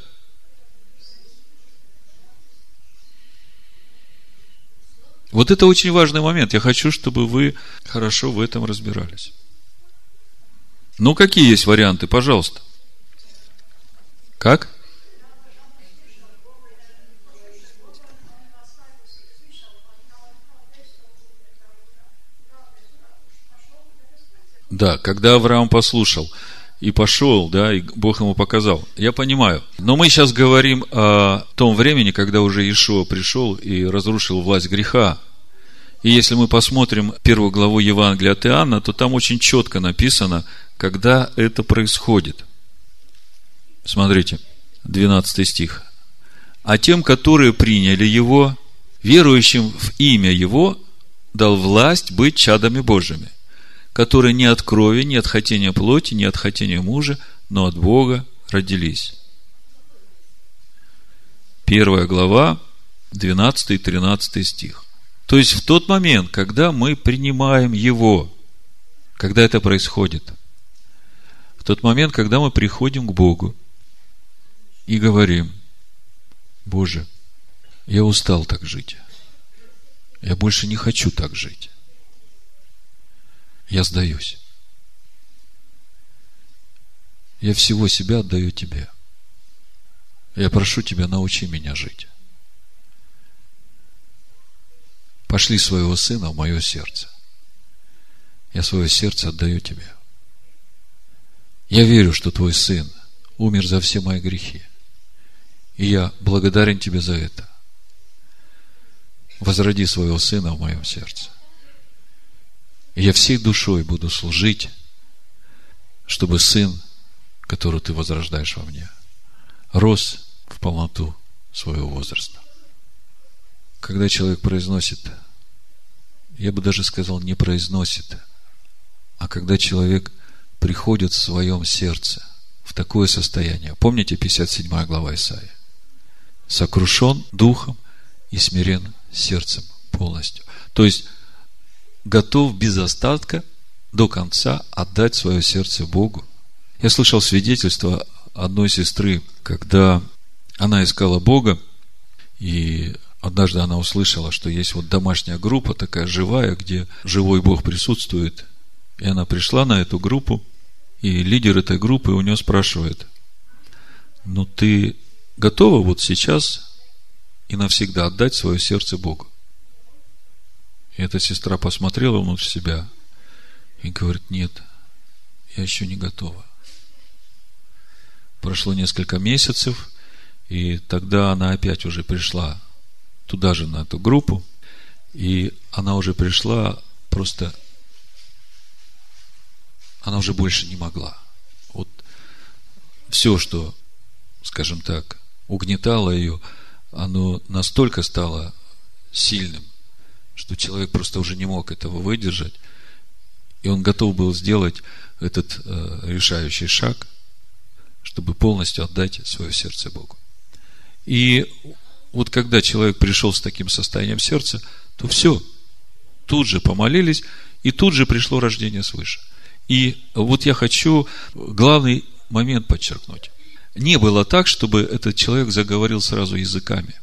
Вот это очень важный момент. Я хочу, чтобы вы хорошо в этом разбирались. Ну, какие есть варианты, пожалуйста? Как? Да, когда Авраам послушал и пошел, да, и Бог ему показал. Я понимаю. Но мы сейчас говорим о том времени, когда уже Ишуа пришел и разрушил власть греха и если мы посмотрим первую главу Евангелия от Иоанна, то там очень четко написано, когда это происходит. Смотрите, 12 стих. А тем, которые приняли Его, верующим в имя Его, дал власть быть чадами Божьими, которые не от крови, не от хотения плоти, не от хотения мужа, но от Бога родились. Первая глава, 12 и 13 стих. То есть в тот момент, когда мы принимаем Его, когда это происходит, в тот момент, когда мы приходим к Богу и говорим, Боже, я устал так жить. Я больше не хочу так жить. Я сдаюсь. Я всего себя отдаю Тебе. Я прошу Тебя, научи меня жить. Пошли своего сына в мое сердце. Я свое сердце отдаю Тебе. Я верю, что Твой сын умер за все мои грехи. И я благодарен Тебе за это. Возроди своего сына в моем сердце. Я всей душой буду служить, чтобы сын которую ты возрождаешь во мне, рос в полноту своего возраста. Когда человек произносит, я бы даже сказал, не произносит, а когда человек приходит в своем сердце в такое состояние. Помните 57 глава Исаия? Сокрушен духом и смирен сердцем полностью. То есть, готов без остатка до конца отдать свое сердце Богу я слышал свидетельство одной сестры, когда она искала Бога, и однажды она услышала, что есть вот домашняя группа такая живая, где живой Бог присутствует. И она пришла на эту группу, и лидер этой группы у нее спрашивает, ну ты готова вот сейчас и навсегда отдать свое сердце Богу? И эта сестра посмотрела внутрь себя и говорит, нет, я еще не готова. Прошло несколько месяцев, и тогда она опять уже пришла туда же, на эту группу, и она уже пришла просто, она уже больше не могла. Вот все, что, скажем так, угнетало ее, оно настолько стало сильным, что человек просто уже не мог этого выдержать, и он готов был сделать этот э, решающий шаг – чтобы полностью отдать свое сердце Богу. И вот когда человек пришел с таким состоянием сердца, то все, тут же помолились, и тут же пришло рождение свыше. И вот я хочу главный момент подчеркнуть. Не было так, чтобы этот человек заговорил сразу языками.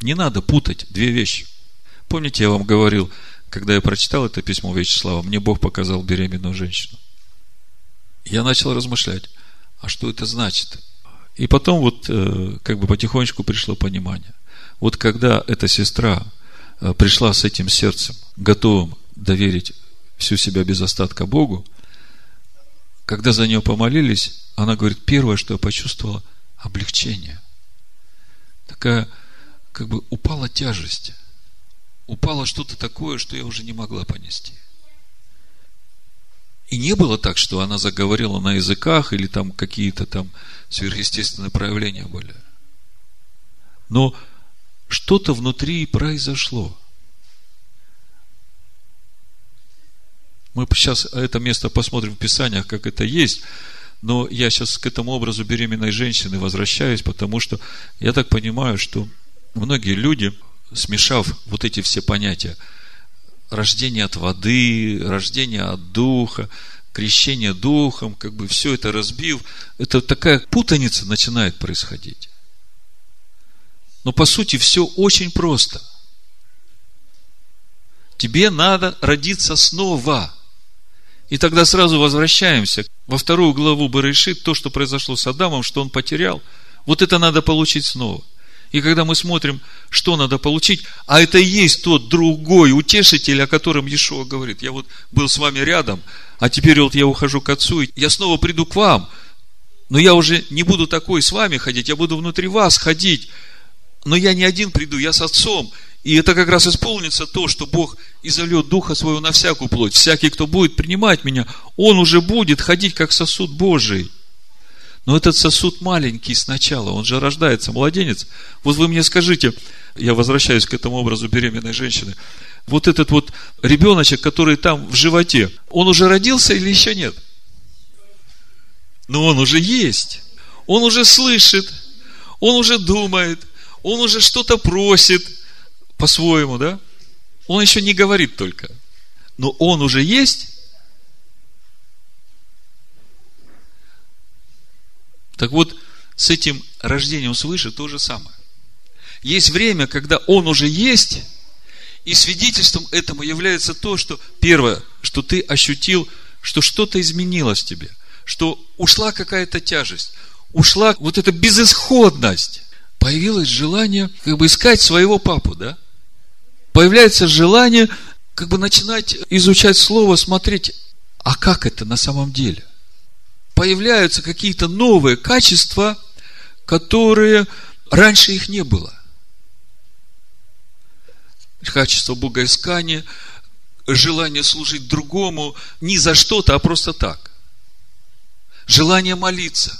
Не надо путать две вещи. Помните, я вам говорил, когда я прочитал это письмо Вячеслава, мне Бог показал беременную женщину. Я начал размышлять а что это значит? И потом вот э, как бы потихонечку пришло понимание. Вот когда эта сестра э, пришла с этим сердцем, готовым доверить всю себя без остатка Богу, когда за нее помолились, она говорит, первое, что я почувствовала, облегчение. Такая, как бы упала тяжесть. Упало что-то такое, что я уже не могла понести. И не было так, что она заговорила на языках или там какие-то там сверхъестественные проявления были. Но что-то внутри произошло. Мы сейчас это место посмотрим в Писаниях, как это есть. Но я сейчас к этому образу беременной женщины возвращаюсь, потому что я так понимаю, что многие люди, смешав вот эти все понятия – рождение от воды, рождение от духа, крещение духом, как бы все это разбив, это такая путаница начинает происходить. Но по сути все очень просто. Тебе надо родиться снова. И тогда сразу возвращаемся во вторую главу Барышит, то, что произошло с Адамом, что он потерял. Вот это надо получить снова. И когда мы смотрим, что надо получить, а это и есть тот другой утешитель, о котором Иешуа говорит. Я вот был с вами рядом, а теперь вот я ухожу к Отцу, и я снова приду к вам. Но я уже не буду такой с вами ходить, я буду внутри вас ходить. Но я не один приду, я с Отцом. И это как раз исполнится то, что Бог изольет Духа Своего на всякую плоть. Всякий, кто будет принимать меня, он уже будет ходить как сосуд Божий. Но этот сосуд маленький сначала, он же рождается, младенец. Вот вы мне скажите, я возвращаюсь к этому образу беременной женщины, вот этот вот ребеночек, который там в животе, он уже родился или еще нет? Но он уже есть. Он уже слышит, он уже думает, он уже что-то просит по-своему, да? Он еще не говорит только. Но он уже есть, Так вот, с этим рождением свыше то же самое. Есть время, когда он уже есть, и свидетельством этому является то, что первое, что ты ощутил, что что-то изменилось в тебе, что ушла какая-то тяжесть, ушла вот эта безысходность, появилось желание как бы искать своего папу, да? Появляется желание как бы начинать изучать слово, смотреть, а как это на самом деле? Появляются какие-то новые качества, которые раньше их не было. Качество богоискания, желание служить другому не за что-то, а просто так. Желание молиться.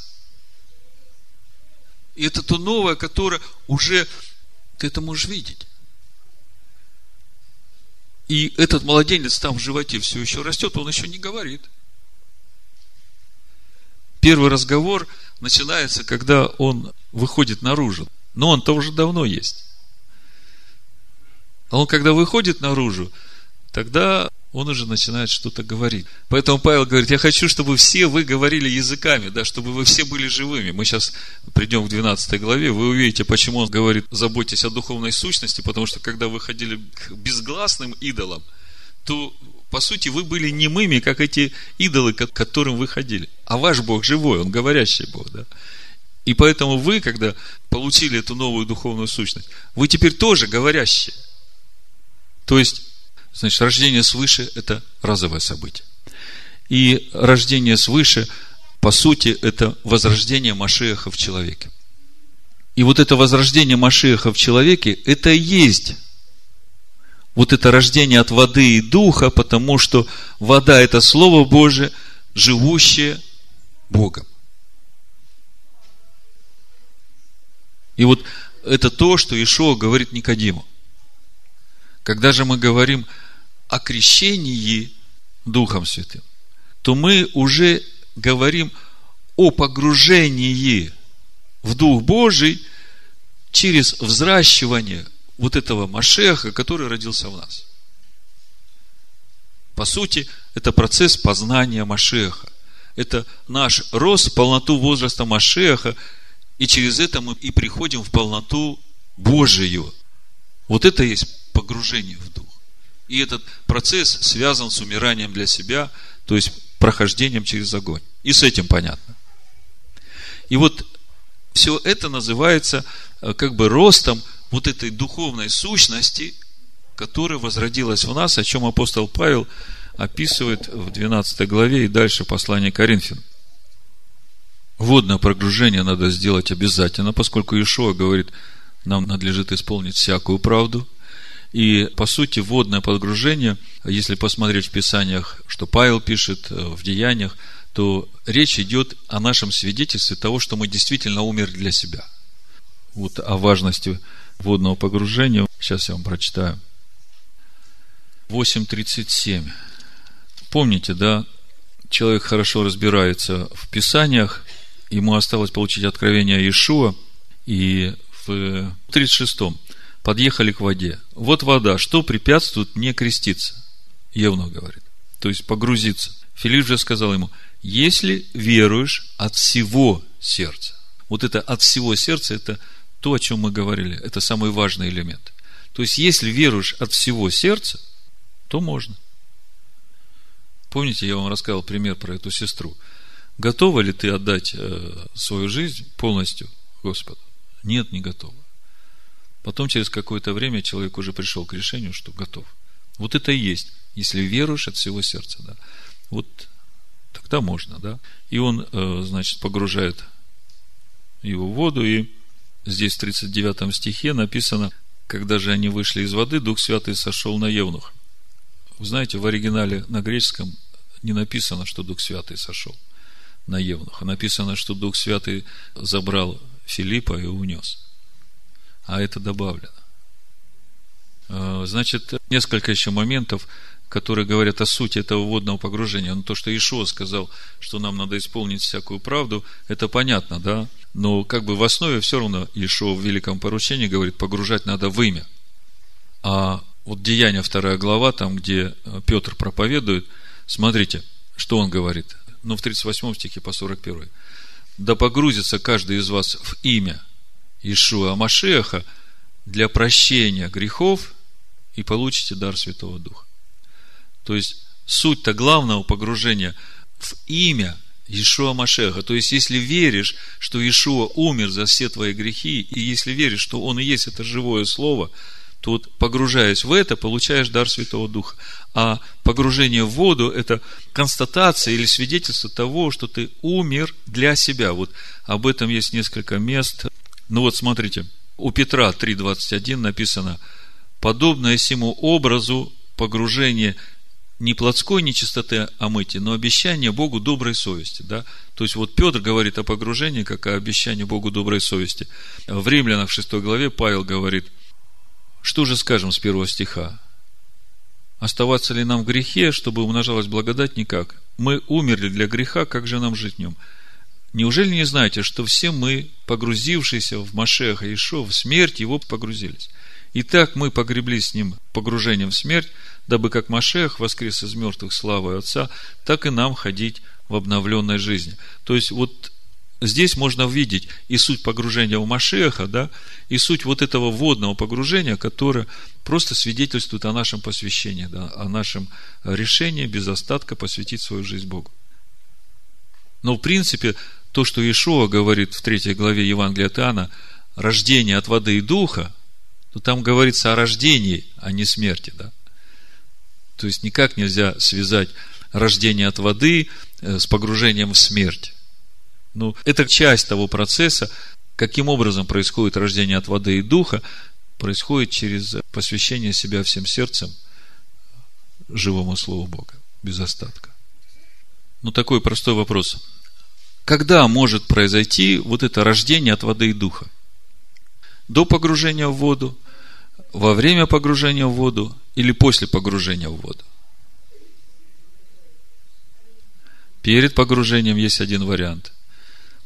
И это то новое, которое уже ты это можешь видеть. И этот младенец там в животе все еще растет, он еще не говорит. Первый разговор начинается, когда он выходит наружу. Но он-то уже давно есть. А он, когда выходит наружу, тогда он уже начинает что-то говорить. Поэтому Павел говорит, я хочу, чтобы все вы говорили языками, да, чтобы вы все были живыми. Мы сейчас придем к 12 главе, вы увидите, почему он говорит, заботьтесь о духовной сущности, потому что когда вы ходили к безгласным идолам, то, по сути, вы были немыми, как эти идолы, к которым вы ходили. А ваш Бог живой, Он говорящий Бог, да. И поэтому вы, когда получили эту новую духовную сущность, вы теперь тоже говорящие. То есть, Значит, рождение свыше – это разовое событие. И рождение свыше, по сути, это возрождение Машеха в человеке. И вот это возрождение Машеха в человеке, это и есть вот это рождение от воды и духа, потому что вода – это Слово Божие, живущее Богом. И вот это то, что Ишуа говорит Никодиму. Когда же мы говорим о крещении Духом Святым, то мы уже говорим о погружении в Дух Божий через взращивание вот этого Машеха, который родился в нас. По сути, это процесс познания Машеха. Это наш рост в полноту возраста Машеха, и через это мы и приходим в полноту Божию. Вот это есть погружение в Дух. И этот процесс связан с умиранием для себя, то есть прохождением через огонь. И с этим понятно. И вот все это называется э, как бы ростом вот этой духовной сущности, которая возродилась в нас, о чем апостол Павел описывает в 12 главе и дальше послание Коринфян. Водное прогружение надо сделать обязательно, поскольку Ишуа говорит, нам надлежит исполнить всякую правду – и, по сути, водное погружение, если посмотреть в Писаниях, что Павел пишет в Деяниях, то речь идет о нашем свидетельстве того, что мы действительно умерли для себя. Вот о важности водного погружения. Сейчас я вам прочитаю. 8.37. Помните, да, человек хорошо разбирается в Писаниях, ему осталось получить откровение Иешуа, и в 36 подъехали к воде. Вот вода, что препятствует мне креститься? Евнух говорит. То есть погрузиться. Филипп же сказал ему, если веруешь от всего сердца. Вот это от всего сердца, это то, о чем мы говорили. Это самый важный элемент. То есть, если веруешь от всего сердца, то можно. Помните, я вам рассказал пример про эту сестру. Готова ли ты отдать э, свою жизнь полностью Господу? Нет, не готова. Потом, через какое-то время, человек уже пришел к решению, что готов. Вот это и есть, если веруешь от всего сердца, да. Вот тогда можно, да. И он, э, значит, погружает его в воду, и здесь в 39 стихе написано, когда же они вышли из воды, Дух Святый сошел на Евнух. Вы знаете, в оригинале на греческом не написано, что Дух Святый сошел на Евнуха. Написано, что Дух Святый забрал Филиппа и унес а это добавлено. А, значит, несколько еще моментов, которые говорят о сути этого водного погружения. Ну, то, что Ишуа сказал, что нам надо исполнить всякую правду, это понятно, да? Но как бы в основе все равно Ишуа в великом поручении говорит, погружать надо в имя. А вот Деяния, вторая глава, там, где Петр проповедует, смотрите, что он говорит. Ну, в 38 стихе по 41. Да погрузится каждый из вас в имя Ишуа Машеха для прощения грехов и получите дар Святого Духа. То есть, суть-то главного погружения в имя Ишуа Машеха. То есть, если веришь, что Ишуа умер за все твои грехи, и если веришь, что Он и есть это живое Слово, то вот погружаясь в это, получаешь дар Святого Духа. А погружение в воду – это констатация или свидетельство того, что ты умер для себя. Вот об этом есть несколько мест. Ну вот смотрите, у Петра 3.21 написано, подобное сему образу погружение не плотской нечистоты омытия, но обещание Богу доброй совести. Да? То есть, вот Петр говорит о погружении, как о обещании Богу доброй совести. В Римлянах в 6 главе Павел говорит, что же скажем с первого стиха? Оставаться ли нам в грехе, чтобы умножалась благодать? Никак. Мы умерли для греха, как же нам жить в нем? Неужели не знаете, что все мы, погрузившиеся в Машеха Ишо, в смерть его погрузились? Итак, мы погреблись с ним погружением в смерть, дабы как Машех воскрес из мертвых славой Отца, так и нам ходить в обновленной жизни. То есть, вот здесь можно увидеть и суть погружения в Машеха, да, и суть вот этого водного погружения, которое просто свидетельствует о нашем посвящении, да, о нашем решении без остатка посвятить свою жизнь Богу. Но, в принципе, то, что Иешуа говорит в третьей главе Евангелия от Иоанна, рождение от воды и духа, то там говорится о рождении, а не смерти, да. То есть никак нельзя связать рождение от воды э, с погружением в смерть. Ну, это часть того процесса, каким образом происходит рождение от воды и духа, происходит через посвящение себя всем сердцем живому Слову Бога, без остатка. Ну, такой простой вопрос. Когда может произойти вот это рождение от воды и духа? До погружения в воду, во время погружения в воду или после погружения в воду? Перед погружением есть один вариант.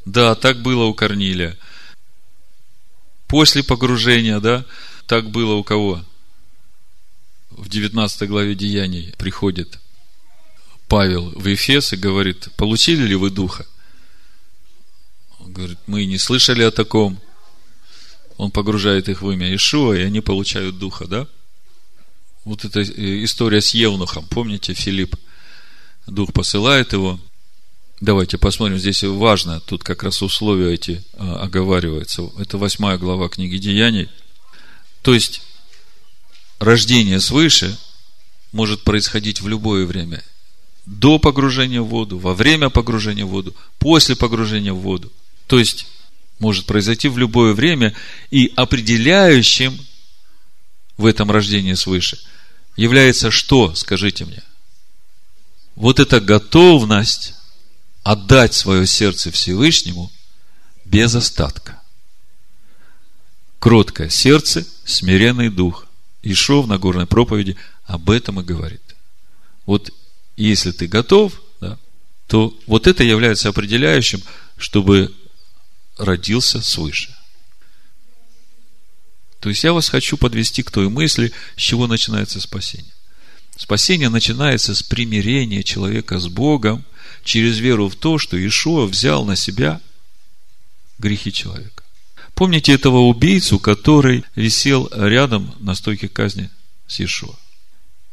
Да, так было у Корнилия. После погружения, да, так было у кого? В 19 главе Деяний приходит Павел в Ефес и говорит, получили ли вы Духа? Он говорит, мы не слышали о таком. Он погружает их в имя Ишуа, и они получают Духа, да? Вот эта э, история с Евнухом. Помните, Филипп? Дух посылает его. Давайте посмотрим, здесь важно, тут как раз условия эти а, оговариваются. Это восьмая глава книги Деяний. То есть, рождение свыше может происходить в любое время – до погружения в воду, во время погружения в воду, после погружения в воду. То есть, может произойти в любое время, и определяющим в этом рождении свыше является что, скажите мне? Вот эта готовность отдать свое сердце Всевышнему без остатка. Кроткое сердце, смиренный дух. Ишов на горной проповеди об этом и говорит. Вот если ты готов, да, то вот это является определяющим, чтобы родился свыше. То есть я вас хочу подвести к той мысли, с чего начинается спасение. Спасение начинается с примирения человека с Богом через веру в то, что Ишуа взял на себя грехи человека. Помните этого убийцу, который висел рядом на стойке казни с Ишуа?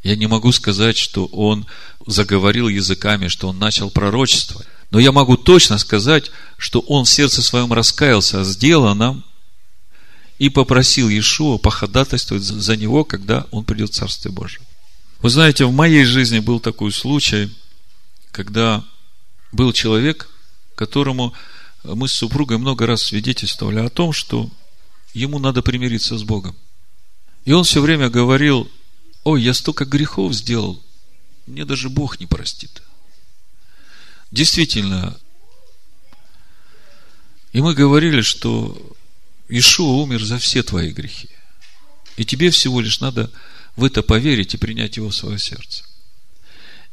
Я не могу сказать, что он заговорил языками, что он начал пророчествовать. Но я могу точно сказать, что он в сердце своем раскаялся о сделанном и попросил Иешуа походатайствовать за него, когда он придет в Царствие Божие. Вы знаете, в моей жизни был такой случай, когда был человек, которому мы с супругой много раз свидетельствовали о том, что ему надо примириться с Богом. И он все время говорил, ой, я столько грехов сделал, мне даже Бог не простит. Действительно, и мы говорили, что Ишуа умер за все твои грехи. И тебе всего лишь надо в это поверить и принять его в свое сердце.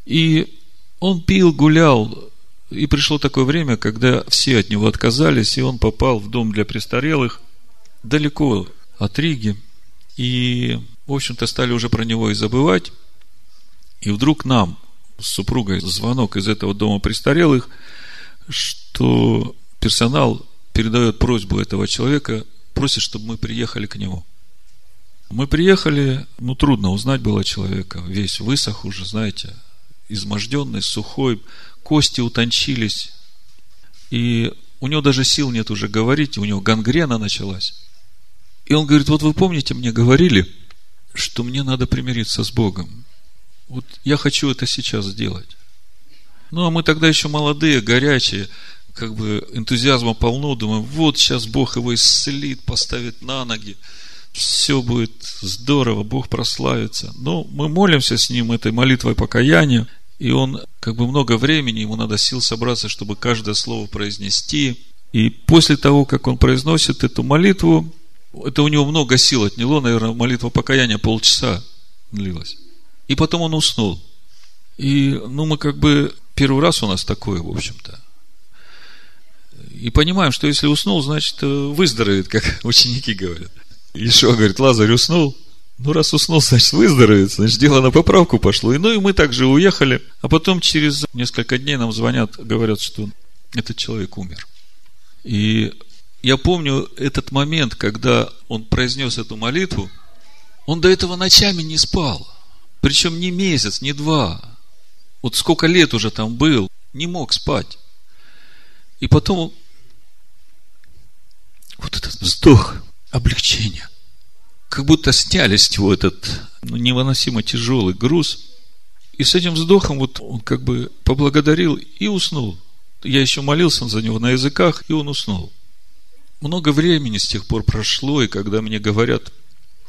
И он пил, гулял, и пришло такое время, когда все от него отказались, и он попал в дом для престарелых, далеко от Риги. И в общем-то, стали уже про него и забывать. И вдруг нам с супругой звонок из этого дома престарелых, что персонал передает просьбу этого человека, просит, чтобы мы приехали к нему. Мы приехали, ну, трудно узнать было человека. Весь высох уже, знаете, изможденный, сухой, кости утончились. И у него даже сил нет уже говорить, у него гангрена началась. И он говорит, вот вы помните, мне говорили, что мне надо примириться с Богом. Вот я хочу это сейчас сделать. Ну, а мы тогда еще молодые, горячие, как бы энтузиазма полно, думаем, вот сейчас Бог его исцелит, поставит на ноги, все будет здорово, Бог прославится. Но мы молимся с ним этой молитвой покаяния, и он как бы много времени, ему надо сил собраться, чтобы каждое слово произнести. И после того, как он произносит эту молитву, это у него много сил отняло, наверное, молитва покаяния полчаса длилась. И потом он уснул. И, ну, мы как бы, первый раз у нас такое, в общем-то. И понимаем, что если уснул, значит, э, выздоровеет, как [LAUGHS] ученики говорят. И что, говорит, Лазарь уснул, ну, раз уснул, значит, выздоровеет, значит, дело на поправку пошло. И, ну, и мы также уехали. А потом через несколько дней нам звонят, говорят, что этот человек умер. И я помню этот момент, когда он произнес эту молитву, он до этого ночами не спал. Причем не месяц, не два. Вот сколько лет уже там был, не мог спать. И потом вот этот вздох облегчения как будто сняли с него этот ну, невыносимо тяжелый груз. И с этим вздохом вот он как бы поблагодарил и уснул. Я еще молился за него на языках, и он уснул. Много времени с тех пор прошло, и когда мне говорят,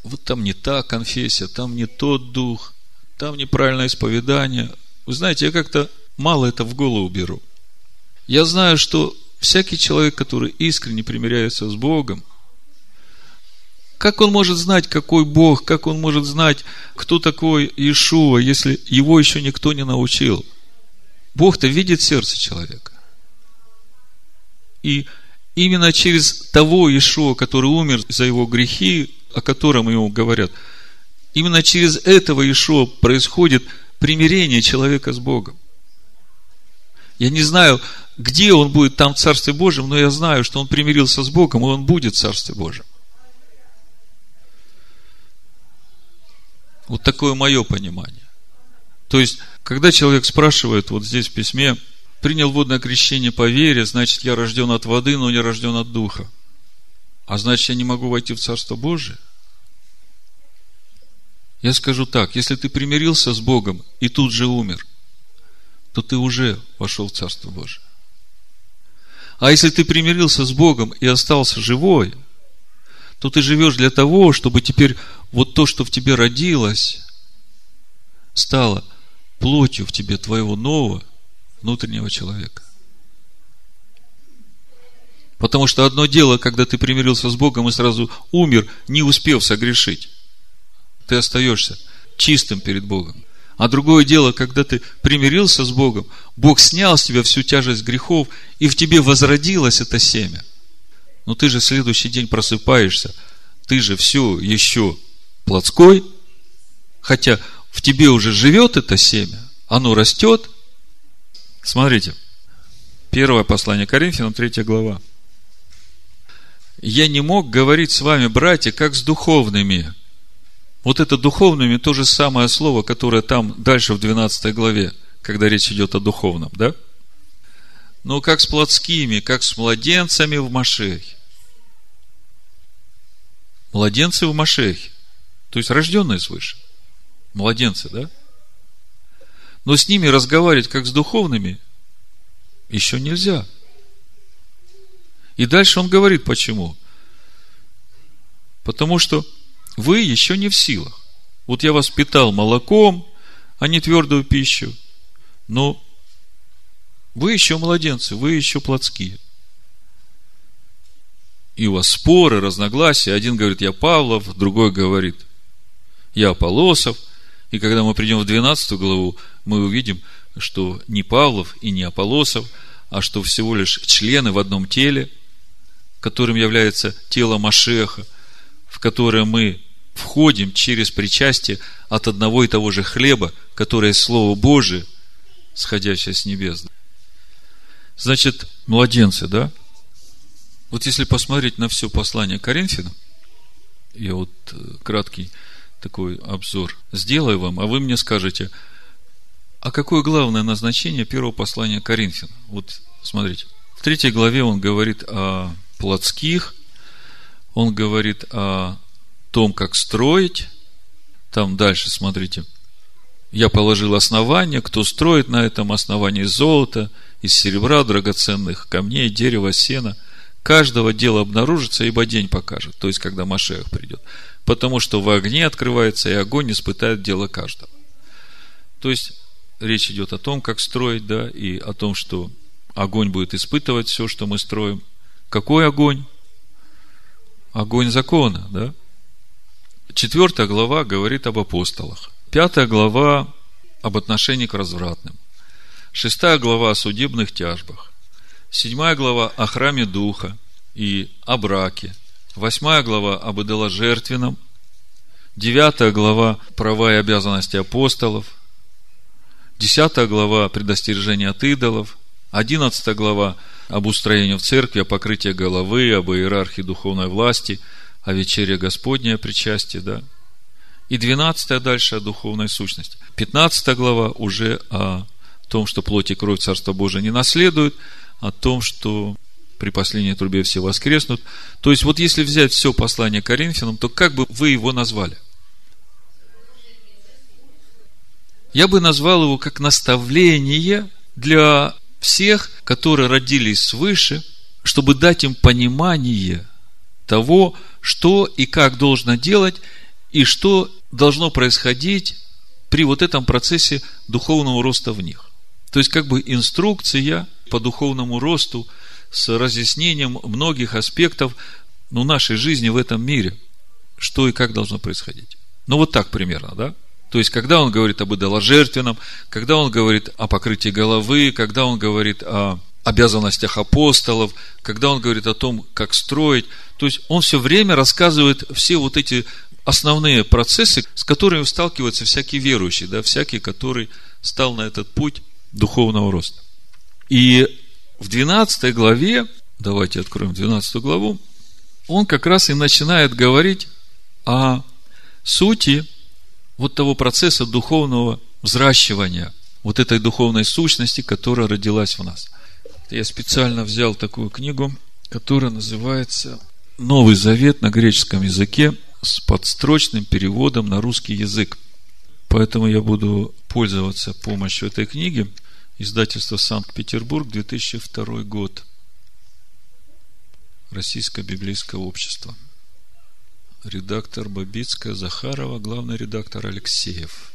вот там не та конфессия, там не тот дух, там неправильное исповедание. Вы знаете, я как-то мало это в голову беру. Я знаю, что всякий человек, который искренне примиряется с Богом, как он может знать, какой Бог, как он может знать, кто такой Иешуа, если его еще никто не научил? Бог-то видит сердце человека. И именно через того Иешуа, который умер за его грехи, о котором ему говорят, именно через этого Иешуа происходит примирение человека с Богом. Я не знаю, где он будет там в Царстве Божьем, но я знаю, что он примирился с Богом, и он будет в Царстве Божьем. Вот такое мое понимание. То есть, когда человек спрашивает, вот здесь в письме, принял водное крещение по вере, значит, я рожден от воды, но не рожден от духа. А значит, я не могу войти в Царство Божие? Я скажу так, если ты примирился с Богом и тут же умер, то ты уже вошел в Царство Божие. А если ты примирился с Богом и остался живой, то ты живешь для того, чтобы теперь вот то, что в тебе родилось, стало плотью в тебе твоего нового внутреннего человека. Потому что одно дело, когда ты примирился с Богом и сразу умер, не успев согрешить. Ты остаешься чистым перед Богом. А другое дело, когда ты примирился с Богом, Бог снял с тебя всю тяжесть грехов, и в тебе возродилось это семя. Но ты же в следующий день просыпаешься, ты же все еще плотской, хотя в тебе уже живет это семя, оно растет. Смотрите, первое послание Коринфянам, третья глава. Я не мог говорить с вами, братья, как с духовными. Вот это духовными то же самое слово, которое там дальше в 12 главе, когда речь идет о духовном, да? Но как с плотскими, как с младенцами в Машехе. Младенцы в Машехе. То есть рожденные свыше. Младенцы, да? Но с ними разговаривать как с духовными еще нельзя. И дальше он говорит, почему? Потому что вы еще не в силах. Вот я вас питал молоком, а не твердую пищу. Но вы еще младенцы, вы еще плотские и у вас споры, разногласия. Один говорит, я Павлов, другой говорит, я Аполосов. И когда мы придем в 12 главу, мы увидим, что не Павлов и не Аполосов, а что всего лишь члены в одном теле, которым является тело Машеха, которое мы входим через причастие от одного и того же хлеба, которое Слово Божие, сходящее с небес. Значит, младенцы, да? Вот если посмотреть на все послание Коринфянам, Я вот э, краткий такой обзор сделаю вам, а вы мне скажете, а какое главное назначение первого послания Коринфян? Вот смотрите, в третьей главе он говорит о плотских, он говорит о том, как строить. Там дальше, смотрите, я положил основание, кто строит на этом основании золото, из серебра, драгоценных камней, дерева, сена. Каждого дела обнаружится, ибо день покажет, то есть, когда Машех придет. Потому что в огне открывается, и огонь испытает дело каждого. То есть, речь идет о том, как строить, да, и о том, что огонь будет испытывать все, что мы строим. Какой огонь? Огонь закона, да? Четвертая глава говорит об апостолах. Пятая глава об отношении к развратным. Шестая глава о судебных тяжбах. Седьмая глава о храме Духа и о браке. Восьмая глава об идоложертвенном. Девятая глава права и обязанности апостолов. Десятая глава предостережения от идолов. Одиннадцатая глава об устроении в церкви, о покрытии головы, об иерархии духовной власти, о вечере Господнее причастие, да. И двенадцатая дальше о духовной сущности. Пятнадцатая глава уже о том, что плоть и кровь Царства Божия не наследуют, о том, что при последней трубе все воскреснут. То есть, вот если взять все послание Коринфянам, то как бы вы его назвали? Я бы назвал его как наставление для всех, которые родились свыше, чтобы дать им понимание того, что и как должно делать, и что должно происходить при вот этом процессе духовного роста в них. То есть, как бы инструкция по духовному росту с разъяснением многих аспектов ну, нашей жизни в этом мире, что и как должно происходить. Ну, вот так примерно, да? То есть, когда он говорит об идоложертвенном, когда он говорит о покрытии головы, когда он говорит о обязанностях апостолов, когда он говорит о том, как строить, то есть он все время рассказывает все вот эти основные процессы, с которыми сталкиваются всякий верующий, да, всякий, который стал на этот путь духовного роста. И в 12 главе, давайте откроем 12 главу, он как раз и начинает говорить о сути вот того процесса духовного взращивания, вот этой духовной сущности, которая родилась в нас. Я специально взял такую книгу, которая называется «Новый Завет на греческом языке с подстрочным переводом на русский язык». Поэтому я буду пользоваться помощью этой книги – Издательство Санкт-Петербург, 2002 год. Российское библейское общество. Редактор Бабицкая, Захарова, главный редактор Алексеев.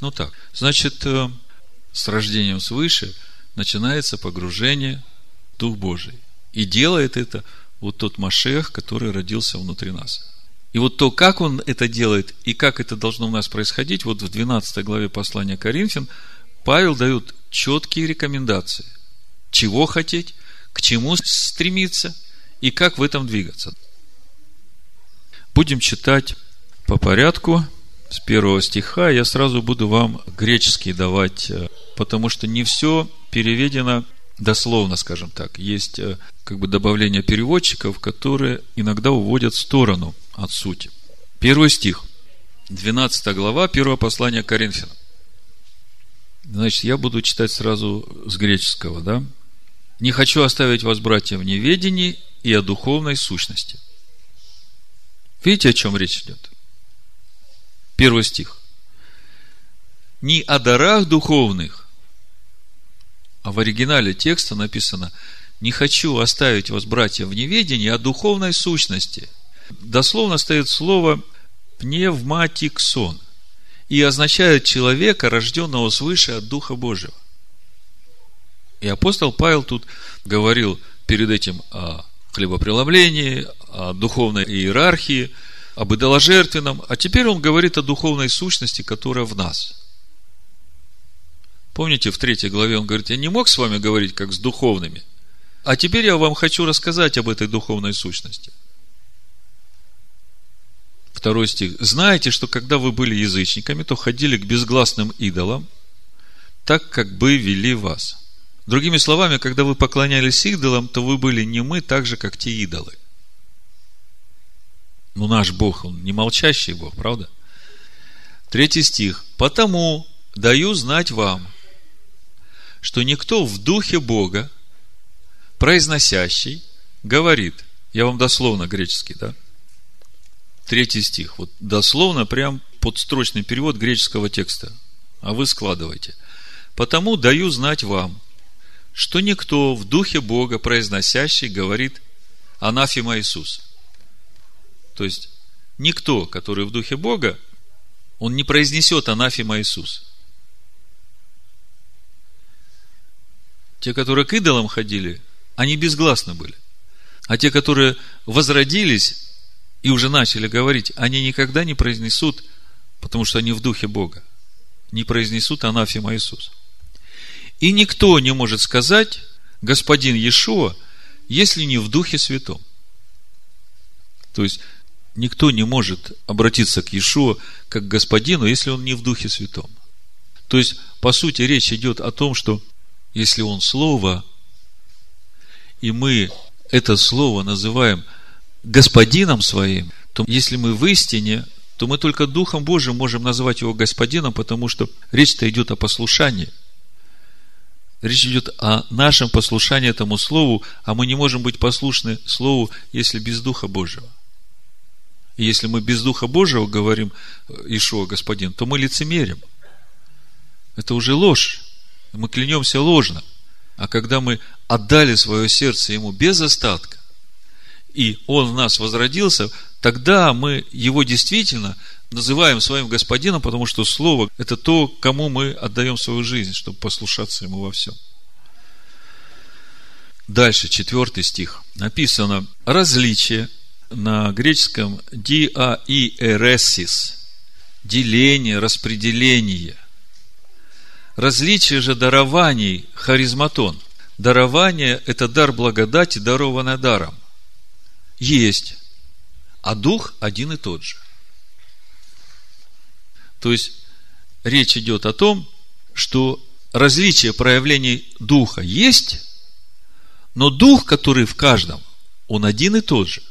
Ну так, значит, э, с рождением свыше начинается погружение в Дух Божий. И делает это вот тот Машех, который родился внутри нас. И вот то, как он это делает и как это должно у нас происходить, вот в 12 главе послания Коринфян Павел дает четкие рекомендации, чего хотеть, к чему стремиться и как в этом двигаться. Будем читать по порядку с первого стиха. Я сразу буду вам греческий давать, э, потому что не все переведено дословно, скажем так. Есть э, как бы добавление переводчиков, которые иногда уводят в сторону от сути. Первый стих. 12 глава, первого послания Коринфянам. Значит, я буду читать сразу с греческого, да? Не хочу оставить вас, братья, в неведении и о духовной сущности. Видите, о чем речь идет? Первый стих. Не о дарах духовных, а в оригинале текста написано «Не хочу оставить вас, братья, в неведении о духовной сущности». Дословно стоит слово «пневматиксон» и означает человека, рожденного свыше от Духа Божьего. И апостол Павел тут говорил перед этим о хлебопреломлении, духовной иерархии, об идоложертвенном, а теперь он говорит о духовной сущности, которая в нас. Помните, в третьей главе он говорит, я не мог с вами говорить, как с духовными, а теперь я вам хочу рассказать об этой духовной сущности – Второй стих. Знаете, что когда вы были язычниками, то ходили к безгласным идолам, так как бы вели вас. Другими словами, когда вы поклонялись идолам, то вы были не мы, так же, как те идолы. Ну, наш Бог, Он не молчащий Бог, правда? Третий стих. «Потому даю знать вам, что никто в духе Бога, произносящий, говорит». Я вам дословно греческий, да? Третий стих. Вот дословно прям подстрочный перевод греческого текста. А вы складывайте. «Потому даю знать вам, что никто в духе Бога, произносящий, говорит анафима Иисус». То есть, никто, который в духе Бога, он не произнесет анафима Иисус. Те, которые к идолам ходили, они безгласно были. А те, которые возродились и уже начали говорить, они никогда не произнесут, потому что они в духе Бога, не произнесут анафима Иисус. И никто не может сказать, господин Иешуа, если не в Духе Святом. То есть, никто не может обратиться к Иешуа как к господину, если он не в Духе Святом. То есть, по сути, речь идет о том, что если он Слово, и мы это Слово называем господином своим, то если мы в истине, то мы только Духом Божьим можем назвать его господином, потому что речь-то идет о послушании. Речь идет о нашем послушании этому Слову, а мы не можем быть послушны Слову, если без Духа Божьего. И если мы без Духа Божьего говорим Ишуа Господин, то мы лицемерим. Это уже ложь. Мы клянемся ложно. А когда мы отдали свое сердце Ему без остатка, и Он в нас возродился, тогда мы Его действительно называем своим Господином, потому что Слово – это то, кому мы отдаем свою жизнь, чтобы послушаться Ему во всем. Дальше, четвертый стих. Написано различие на греческом диаиэресис – деление, распределение – Различие же дарований – харизматон. Дарование – это дар благодати, дарованное даром. Есть. А дух один и тот же. То есть, речь идет о том, что различие проявлений духа есть, но дух, который в каждом, он один и тот же.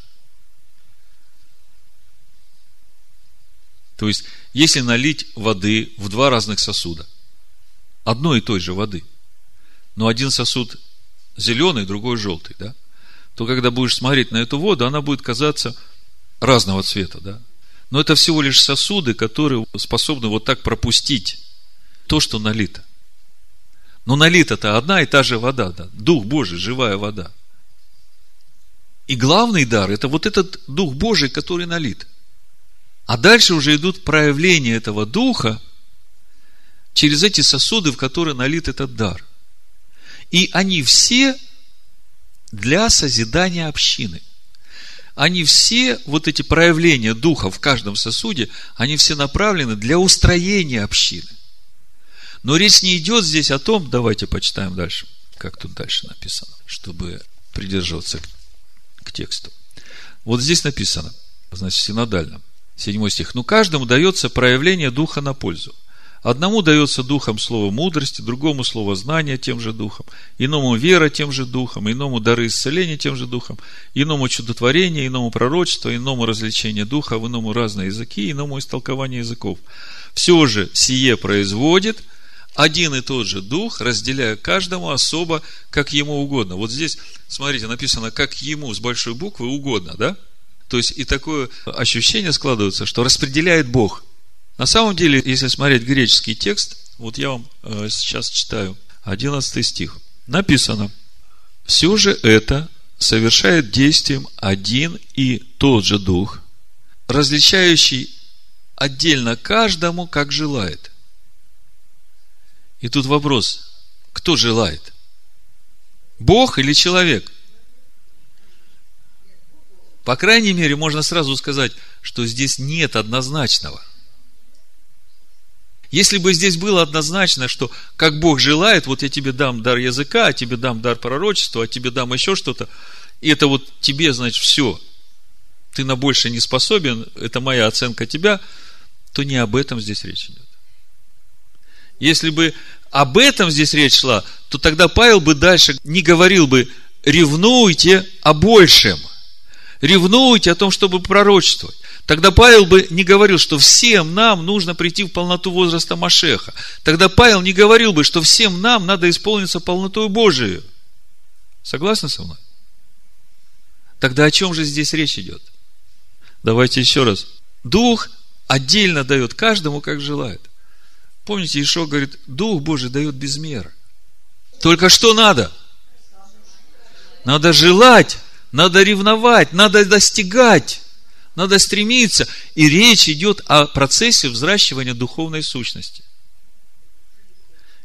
То есть, если налить воды в два разных сосуда – одной и той же воды, но один сосуд зеленый, другой желтый, да, то когда будешь смотреть на эту воду, она будет казаться разного цвета, да. Но это всего лишь сосуды, которые способны вот так пропустить то, что налито. Но налита-то одна и та же вода, да. Дух Божий, живая вода. И главный дар – это вот этот Дух Божий, который налит. А дальше уже идут проявления этого Духа через эти сосуды, в которые налит этот дар. И они все для созидания общины. Они все, вот эти проявления духа в каждом сосуде, они все направлены для устроения общины. Но речь не идет здесь о том, давайте почитаем дальше, как тут дальше написано, чтобы придерживаться к тексту. Вот здесь написано, значит, синодально, седьмой стих. Ну, каждому дается проявление духа на пользу – Одному дается духом слово мудрости, другому слово знания тем же духом, иному вера тем же духом, иному дары исцеления тем же духом, иному чудотворение, иному пророчество, иному развлечение духа, иному разные языки, иному истолкование языков. Все же сие производит один и тот же дух, разделяя каждому особо, как ему угодно. Вот здесь, смотрите, написано, как ему с большой буквы угодно, да? То есть, и такое ощущение складывается, что распределяет Бог – на самом деле, если смотреть греческий текст, вот я вам э, сейчас читаю 11 стих. Написано, все же это совершает действием один и тот же Дух, различающий отдельно каждому, как желает. И тут вопрос, кто желает? Бог или человек? По крайней мере, можно сразу сказать, что здесь нет однозначного – если бы здесь было однозначно, что как Бог желает, вот я тебе дам дар языка, а тебе дам дар пророчества, а тебе дам еще что-то, и это вот тебе, значит, все, ты на больше не способен, это моя оценка тебя, то не об этом здесь речь идет. Если бы об этом здесь речь шла, то тогда Павел бы дальше не говорил бы, ревнуйте о большем, ревнуйте о том, чтобы пророчествовать. Тогда Павел бы не говорил, что всем нам нужно прийти в полноту возраста Машеха. Тогда Павел не говорил бы, что всем нам надо исполниться полнотой Божией. Согласны со мной? Тогда о чем же здесь речь идет? Давайте еще раз. Дух отдельно дает каждому, как желает. Помните, Ишо говорит, Дух Божий дает без меры. Только что надо? Надо желать, надо ревновать, надо достигать, надо стремиться. И речь идет о процессе взращивания духовной сущности.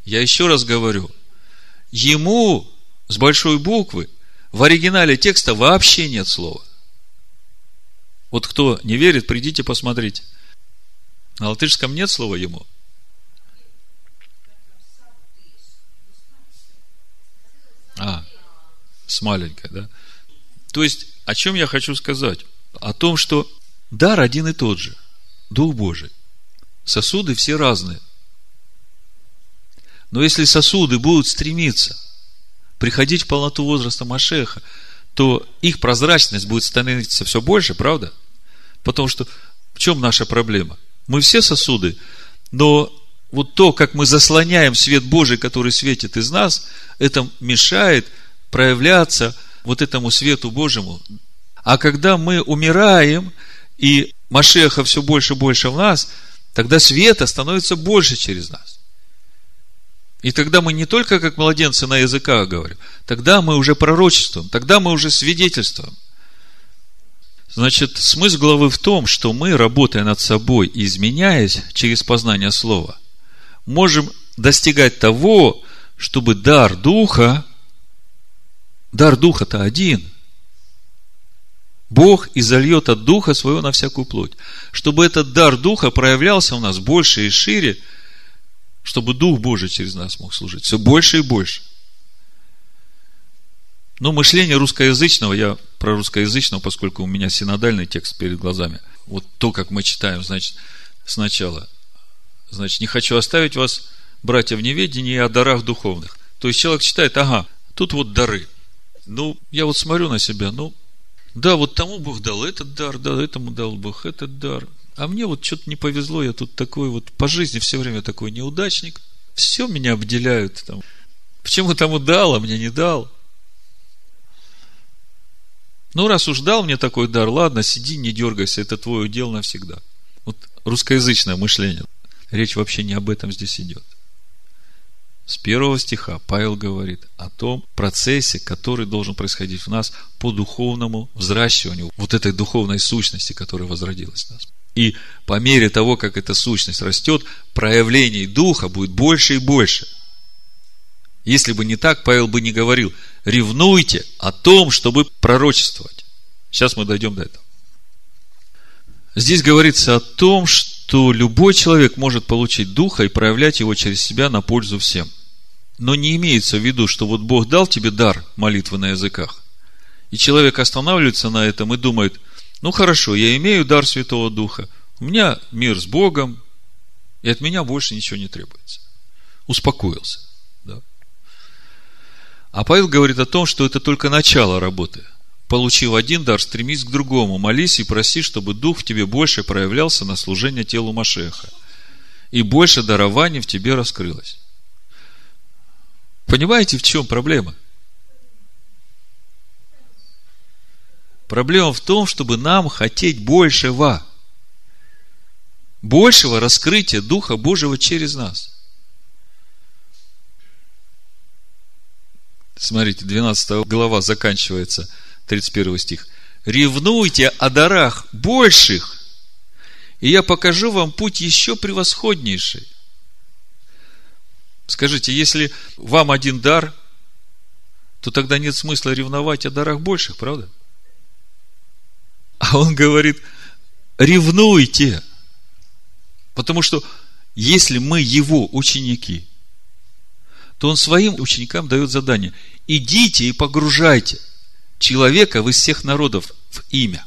Я еще раз говорю, ему с большой буквы в оригинале текста вообще нет слова. Вот кто не верит, придите посмотрите. На латышском нет слова ему. А, с маленькой, да? То есть, о чем я хочу сказать? О том, что дар один и тот же. Дух Божий. Сосуды все разные. Но если сосуды будут стремиться приходить в полноту возраста Машеха, то их прозрачность будет становиться все больше, правда? Потому что в чем наша проблема? Мы все сосуды, но вот то, как мы заслоняем свет Божий, который светит из нас, это мешает проявляться вот этому свету Божьему. А когда мы умираем, и Машеха все больше и больше в нас, тогда света становится больше через нас. И тогда мы не только как младенцы на языках говорим, тогда мы уже пророчествуем, тогда мы уже свидетельствуем. Значит, смысл главы в том, что мы, работая над собой и изменяясь через познание слова, можем достигать того, чтобы дар Духа, дар Духа-то один, Бог изольет от Духа своего на всякую плоть. Чтобы этот дар Духа проявлялся у нас больше и шире, чтобы Дух Божий через нас мог служить все больше и больше. Ну, мышление русскоязычного, я про русскоязычного, поскольку у меня синодальный текст перед глазами. Вот то, как мы читаем, значит, сначала. Значит, не хочу оставить вас, братья, в неведении о дарах духовных. То есть человек читает, ага, тут вот дары. Ну, я вот смотрю на себя, ну, да, вот тому Бог дал этот дар, да, этому дал Бог этот дар. А мне вот что-то не повезло, я тут такой вот по жизни все время такой неудачник. Все меня обделяют там. Почему тому дал, а мне не дал? Ну, раз уж дал мне такой дар, ладно, сиди, не дергайся, это твой удел навсегда. Вот русскоязычное мышление. Речь вообще не об этом здесь идет. С первого стиха Павел говорит о том процессе, который должен происходить в нас по духовному взращиванию вот этой духовной сущности, которая возродилась в нас. И по мере того, как эта сущность растет, проявлений Духа будет больше и больше – если бы не так, Павел бы не говорил, ревнуйте о том, чтобы пророчествовать. Сейчас мы дойдем до этого. Здесь говорится о том, что любой человек может получить духа и проявлять его через себя на пользу всем. Но не имеется в виду, что вот Бог дал тебе дар молитвы на языках. И человек останавливается на этом и думает, ну хорошо, я имею дар Святого Духа, у меня мир с Богом, и от меня больше ничего не требуется. Успокоился. А Павел говорит о том, что это только начало работы. Получив один дар, стремись к другому, молись и проси, чтобы Дух в тебе больше проявлялся на служение телу Машеха. И больше дарований в тебе раскрылось. Понимаете, в чем проблема? Проблема в том, чтобы нам хотеть большего. Большего раскрытия Духа Божьего через нас. Смотрите, 12 глава заканчивается, 31 стих. Ревнуйте о дарах больших, и я покажу вам путь еще превосходнейший. Скажите, если вам один дар, то тогда нет смысла ревновать о дарах больших, правда? А он говорит, ревнуйте. Потому что если мы его ученики, то он своим ученикам дает задание – идите и погружайте человека из всех народов в имя.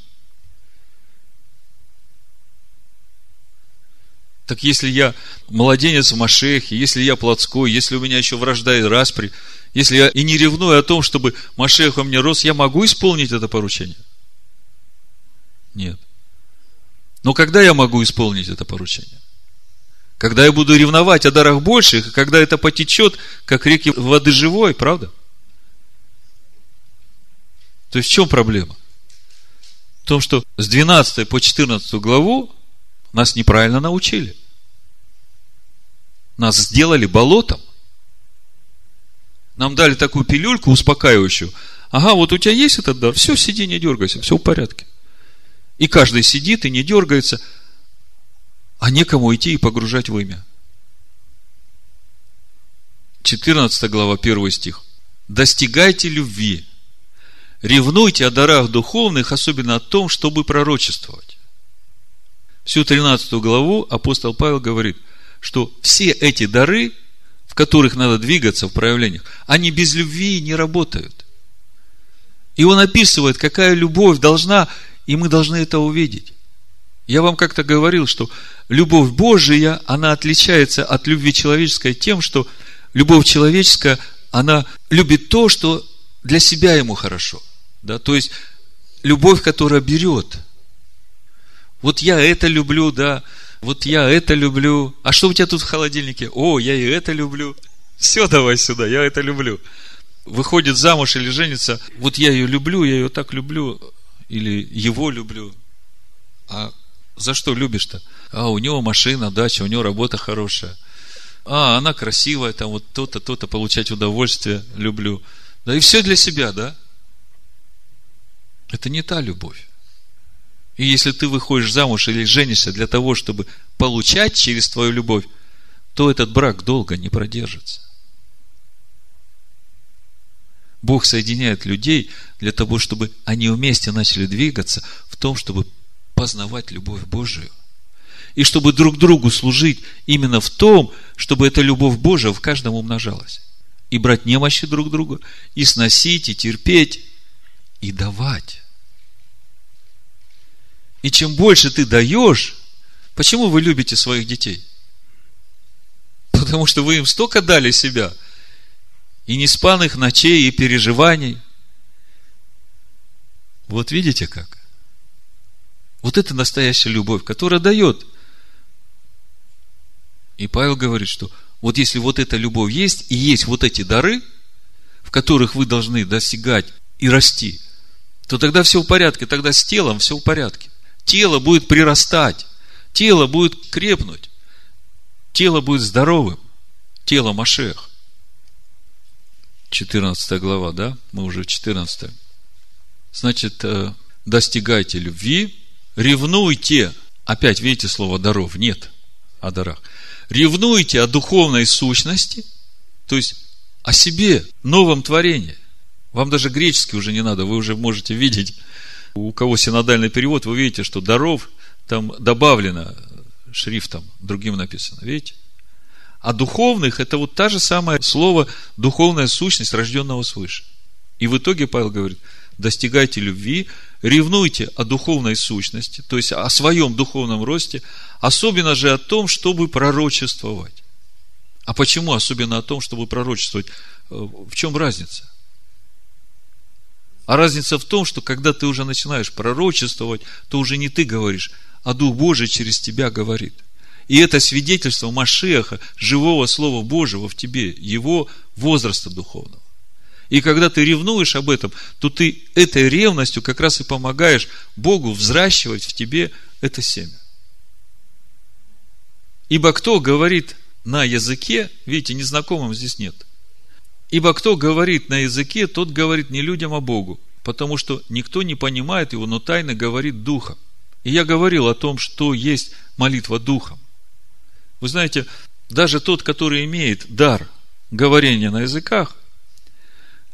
Так если я младенец в Машехе, если я плотской, если у меня еще вражда и распри, если я и не ревную о том, чтобы Машех во мне рос, я могу исполнить это поручение? Нет. Но когда я могу исполнить это поручение? Когда я буду ревновать о дарах больших, когда это потечет, как реки воды живой, правда? То есть в чем проблема? В том, что с 12 по 14 главу нас неправильно научили. Нас сделали болотом. Нам дали такую пилюльку успокаивающую. Ага, вот у тебя есть этот дар, все, сиди, не дергайся, все в порядке. И каждый сидит и не дергается, а некому идти и погружать в имя. 14 глава, 1 стих. Достигайте любви, ревнуйте о дарах духовных, особенно о том, чтобы пророчествовать. Всю 13 главу апостол Павел говорит, что все эти дары, в которых надо двигаться в проявлениях, они без любви не работают. И он описывает, какая любовь должна, и мы должны это увидеть. Я вам как-то говорил, что любовь Божия, она отличается от любви человеческой тем, что любовь человеческая, она любит то, что для себя ему хорошо. Да? То есть, любовь, которая берет. Вот я это люблю, да, вот я это люблю. А что у тебя тут в холодильнике? О, я и это люблю. Все, давай сюда, я это люблю. Выходит замуж или женится, вот я ее люблю, я ее так люблю, или его люблю. А за что любишь-то? А, у него машина, дача, у него работа хорошая. А, она красивая, там вот то-то, то-то, получать удовольствие люблю. Да и все для себя, да? Это не та любовь. И если ты выходишь замуж или женишься для того, чтобы получать через твою любовь, то этот брак долго не продержится. Бог соединяет людей для того, чтобы они вместе начали двигаться в том, чтобы познавать любовь Божию. И чтобы друг другу служить именно в том, чтобы эта любовь Божия в каждом умножалась. И брать немощи друг друга, и сносить, и терпеть, и давать. И чем больше ты даешь, почему вы любите своих детей? Потому что вы им столько дали себя, и неспанных ночей, и переживаний. Вот видите как? Вот это настоящая любовь, которая дает. И Павел говорит, что вот если вот эта любовь есть, и есть вот эти дары, в которых вы должны достигать и расти, то тогда все в порядке, тогда с телом все в порядке. Тело будет прирастать, тело будет крепнуть, тело будет здоровым, тело Машех. 14 глава, да? Мы уже в 14. Значит, э, достигайте любви, Ревнуйте. Опять видите слово даров? Нет о дарах. Ревнуйте о духовной сущности, то есть о себе, новом творении. Вам даже греческий уже не надо, вы уже можете видеть, у кого синодальный перевод, вы видите, что даров там добавлено шрифтом, другим написано, видите? А духовных, это вот та же самое слово, духовная сущность рожденного свыше. И в итоге Павел говорит, достигайте любви, ревнуйте о духовной сущности, то есть о своем духовном росте, особенно же о том, чтобы пророчествовать. А почему особенно о том, чтобы пророчествовать? Э, в чем разница? А разница в том, что когда ты уже начинаешь пророчествовать, то уже не ты говоришь, а Дух Божий через тебя говорит. И это свидетельство Машеха, живого Слова Божьего в тебе, его возраста духовного. И когда ты ревнуешь об этом, то ты этой ревностью как раз и помогаешь Богу взращивать в тебе это семя. Ибо кто говорит на языке, видите, незнакомым здесь нет. Ибо кто говорит на языке, тот говорит не людям, а Богу, потому что никто не понимает его, но тайно говорит духом. И я говорил о том, что есть молитва духом. Вы знаете, даже тот, который имеет дар говорения на языках,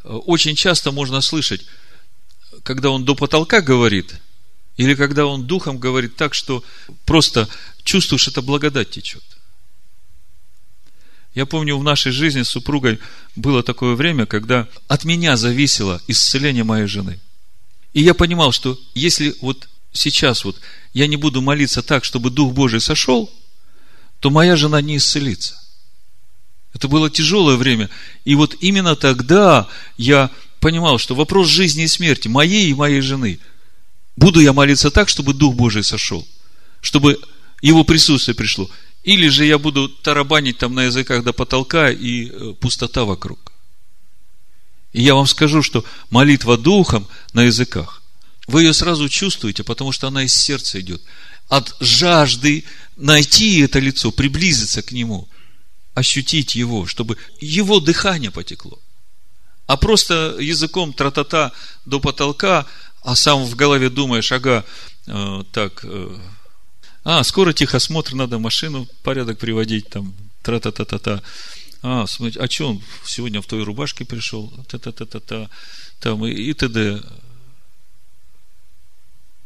очень часто можно слышать, когда он до потолка говорит, или когда он духом говорит так, что просто чувствуешь, это благодать течет. Я помню, в нашей жизни с супругой было такое время, когда от меня зависело исцеление моей жены. И я понимал, что если вот сейчас вот я не буду молиться так, чтобы Дух Божий сошел, то моя жена не исцелится. Это было тяжелое время. И вот именно тогда я понимал, что вопрос жизни и смерти моей и моей жены Буду я молиться так, чтобы Дух Божий сошел, чтобы Его присутствие пришло. Или же я буду тарабанить там на языках до потолка и э, пустота вокруг. И я вам скажу, что молитва Духом на языках, вы ее сразу чувствуете, потому что она из сердца идет. От жажды найти это лицо, приблизиться к нему, ощутить его, чтобы его дыхание потекло. А просто языком тра-та-та до потолка, а сам в голове думаешь, ага, э, так, э, а, скоро техосмотр, надо машину порядок приводить, там, тра-та-та-та-та. А, смотри, а что он сегодня в той рубашке пришел? Та-та-та-та-та. Там и, и т.д.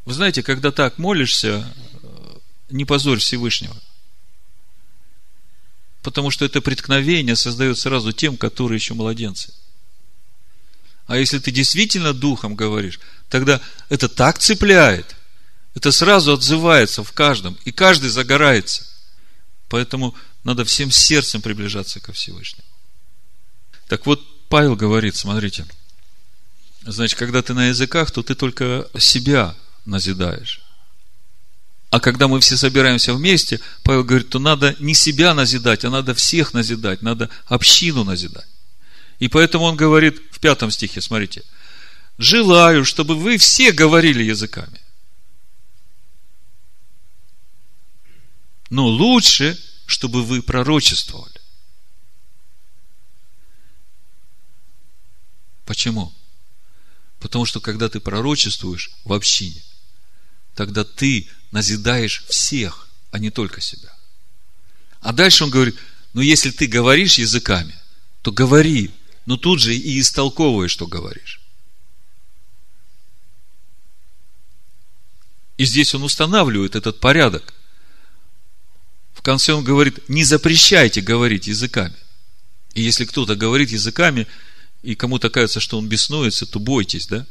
Вы знаете, когда так молишься, не позорь Всевышнего. Потому что это преткновение создает сразу тем, которые еще младенцы. А если ты действительно духом говоришь, тогда это так цепляет, это сразу отзывается в каждом, и каждый загорается. Поэтому надо всем сердцем приближаться ко Всевышнему. Так вот, Павел говорит, смотрите, значит, когда ты на языках, то ты только себя назидаешь. А когда мы все собираемся вместе, Павел говорит, то надо не себя назидать, а надо всех назидать, надо общину назидать. И поэтому он говорит в пятом стихе, смотрите, желаю, чтобы вы все говорили языками. Но лучше, чтобы вы пророчествовали. Почему? Потому что когда ты пророчествуешь в общине, тогда ты назидаешь всех, а не только себя. А дальше он говорит, ну если ты говоришь языками, то говори, но тут же и истолковывай, что говоришь. И здесь он устанавливает этот порядок – конце он говорит, не запрещайте говорить языками. И если кто-то говорит языками, и кому-то кажется, что он беснуется, то бойтесь, да?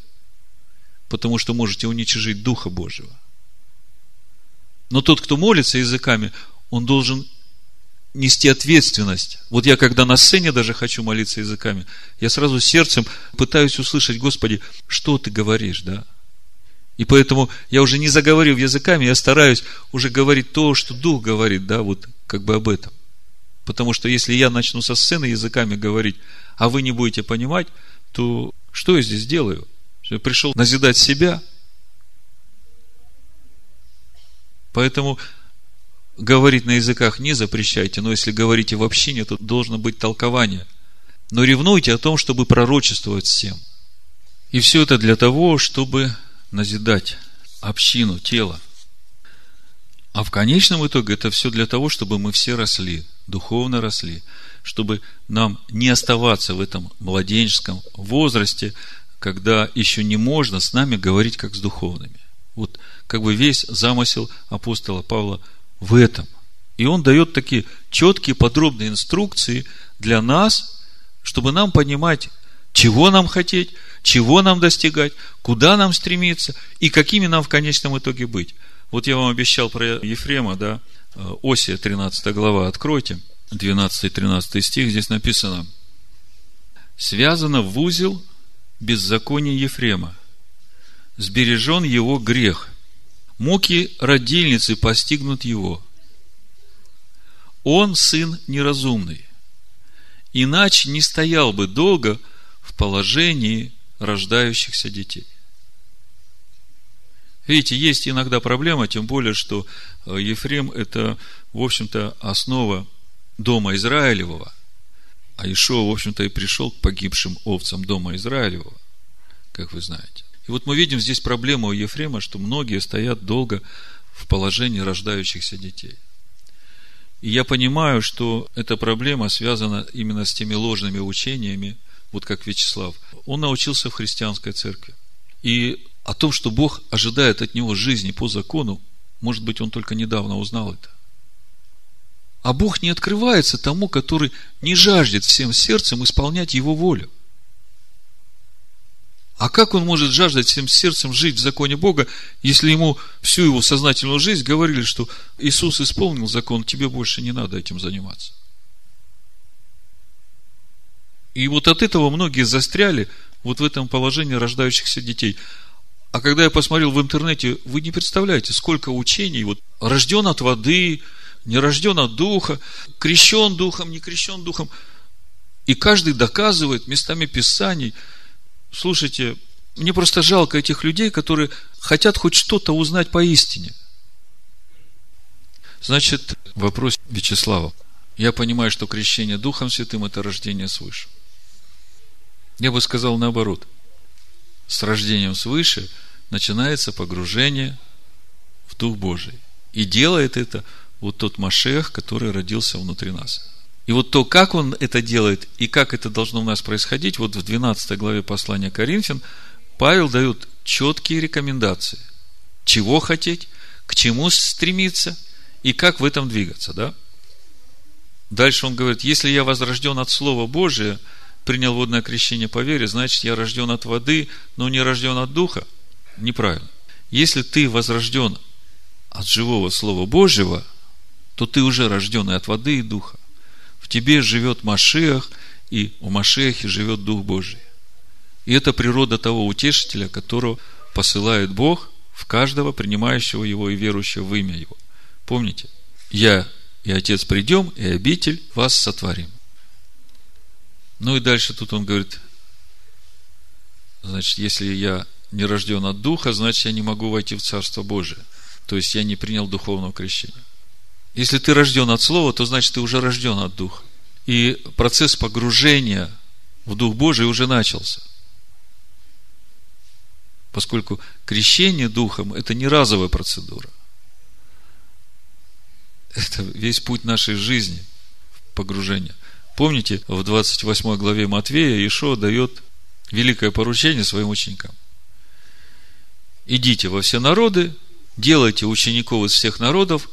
Потому что можете уничижить Духа Божьего. Но тот, кто молится языками, он должен нести ответственность. Вот я, когда на сцене даже хочу молиться языками, я сразу сердцем пытаюсь услышать, Господи, что ты говоришь, да? И поэтому я уже не заговорил языками, я стараюсь уже говорить то, что Дух говорит, да, вот как бы об этом. Потому что если я начну со сцены языками говорить, а вы не будете понимать, то что я здесь делаю? Я пришел назидать себя. Поэтому говорить на языках не запрещайте, но если говорите в общине, то должно быть толкование. Но ревнуйте о том, чтобы пророчествовать всем. И все это для того, чтобы назидать общину, тело. А в конечном итоге это все для того, чтобы мы все росли, духовно росли, чтобы нам не оставаться в этом младенческом возрасте, когда еще не можно с нами говорить как с духовными. Вот как бы весь замысел апостола Павла в этом. И он дает такие четкие, подробные инструкции для нас, чтобы нам понимать, чего нам хотеть, чего нам достигать, куда нам стремиться и какими нам в конечном итоге быть. Вот я вам обещал про Ефрема, да, Осия 13 глава, откройте, 12-13 стих, здесь написано, связано в узел беззаконие Ефрема, сбережен его грех, муки родильницы постигнут его. Он сын неразумный, иначе не стоял бы долго в положении рождающихся детей. Видите, есть иногда проблема, тем более, что э, Ефрем – это, в общем-то, основа дома Израилевого. А Ишуа, в общем-то, и пришел к погибшим овцам дома Израилевого, как вы знаете. И вот мы видим здесь проблему у Ефрема, что многие стоят долго в положении рождающихся детей. И я понимаю, что эта проблема связана именно с теми ложными учениями, вот как Вячеслав, он научился в христианской церкви. И о том, что Бог ожидает от него жизни по закону, может быть, он только недавно узнал это. А Бог не открывается тому, который не жаждет всем сердцем исполнять его волю. А как он может жаждать всем сердцем жить в законе Бога, если ему всю его сознательную жизнь говорили, что Иисус исполнил закон, тебе больше не надо этим заниматься? И вот от этого многие застряли вот в этом положении рождающихся детей. А когда я посмотрел в интернете, вы не представляете, сколько учений, вот рожден от воды, не рожден от духа, крещен духом, не крещен духом. И каждый доказывает местами Писаний. Слушайте, мне просто жалко этих людей, которые хотят хоть что-то узнать по истине. Значит, вопрос Вячеслава. Я понимаю, что крещение Духом Святым – это рождение свыше. Я бы сказал наоборот. С рождением свыше начинается погружение в Дух Божий. И делает это вот тот Машех, который родился внутри нас. И вот то, как он это делает и как это должно у нас происходить, вот в 12 главе послания Коринфян Павел дает четкие рекомендации. Чего хотеть, к чему стремиться и как в этом двигаться, да? Дальше он говорит, если я возрожден от Слова Божия, принял водное крещение по вере, значит, я рожден от воды, но не рожден от Духа. Неправильно. Если ты возрожден от живого Слова Божьего, то ты уже рожденный от воды и Духа. В тебе живет Машех, и в Машехе живет Дух Божий. И это природа того утешителя, которого посылает Бог в каждого принимающего его и верующего в имя его. Помните, я и Отец придем, и обитель вас сотворим. Ну и дальше тут он говорит, значит, если я не рожден от Духа, значит, я не могу войти в Царство Божие. То есть, я не принял духовного крещения. Если ты рожден от Слова, то значит, ты уже рожден от Духа. И процесс погружения в Дух Божий уже начался. Поскольку крещение Духом – это не разовая процедура – это весь путь нашей жизни, погружения. Помните, в 28 главе Матвея Ишо дает великое поручение своим ученикам. Идите во все народы, делайте учеников из всех народов,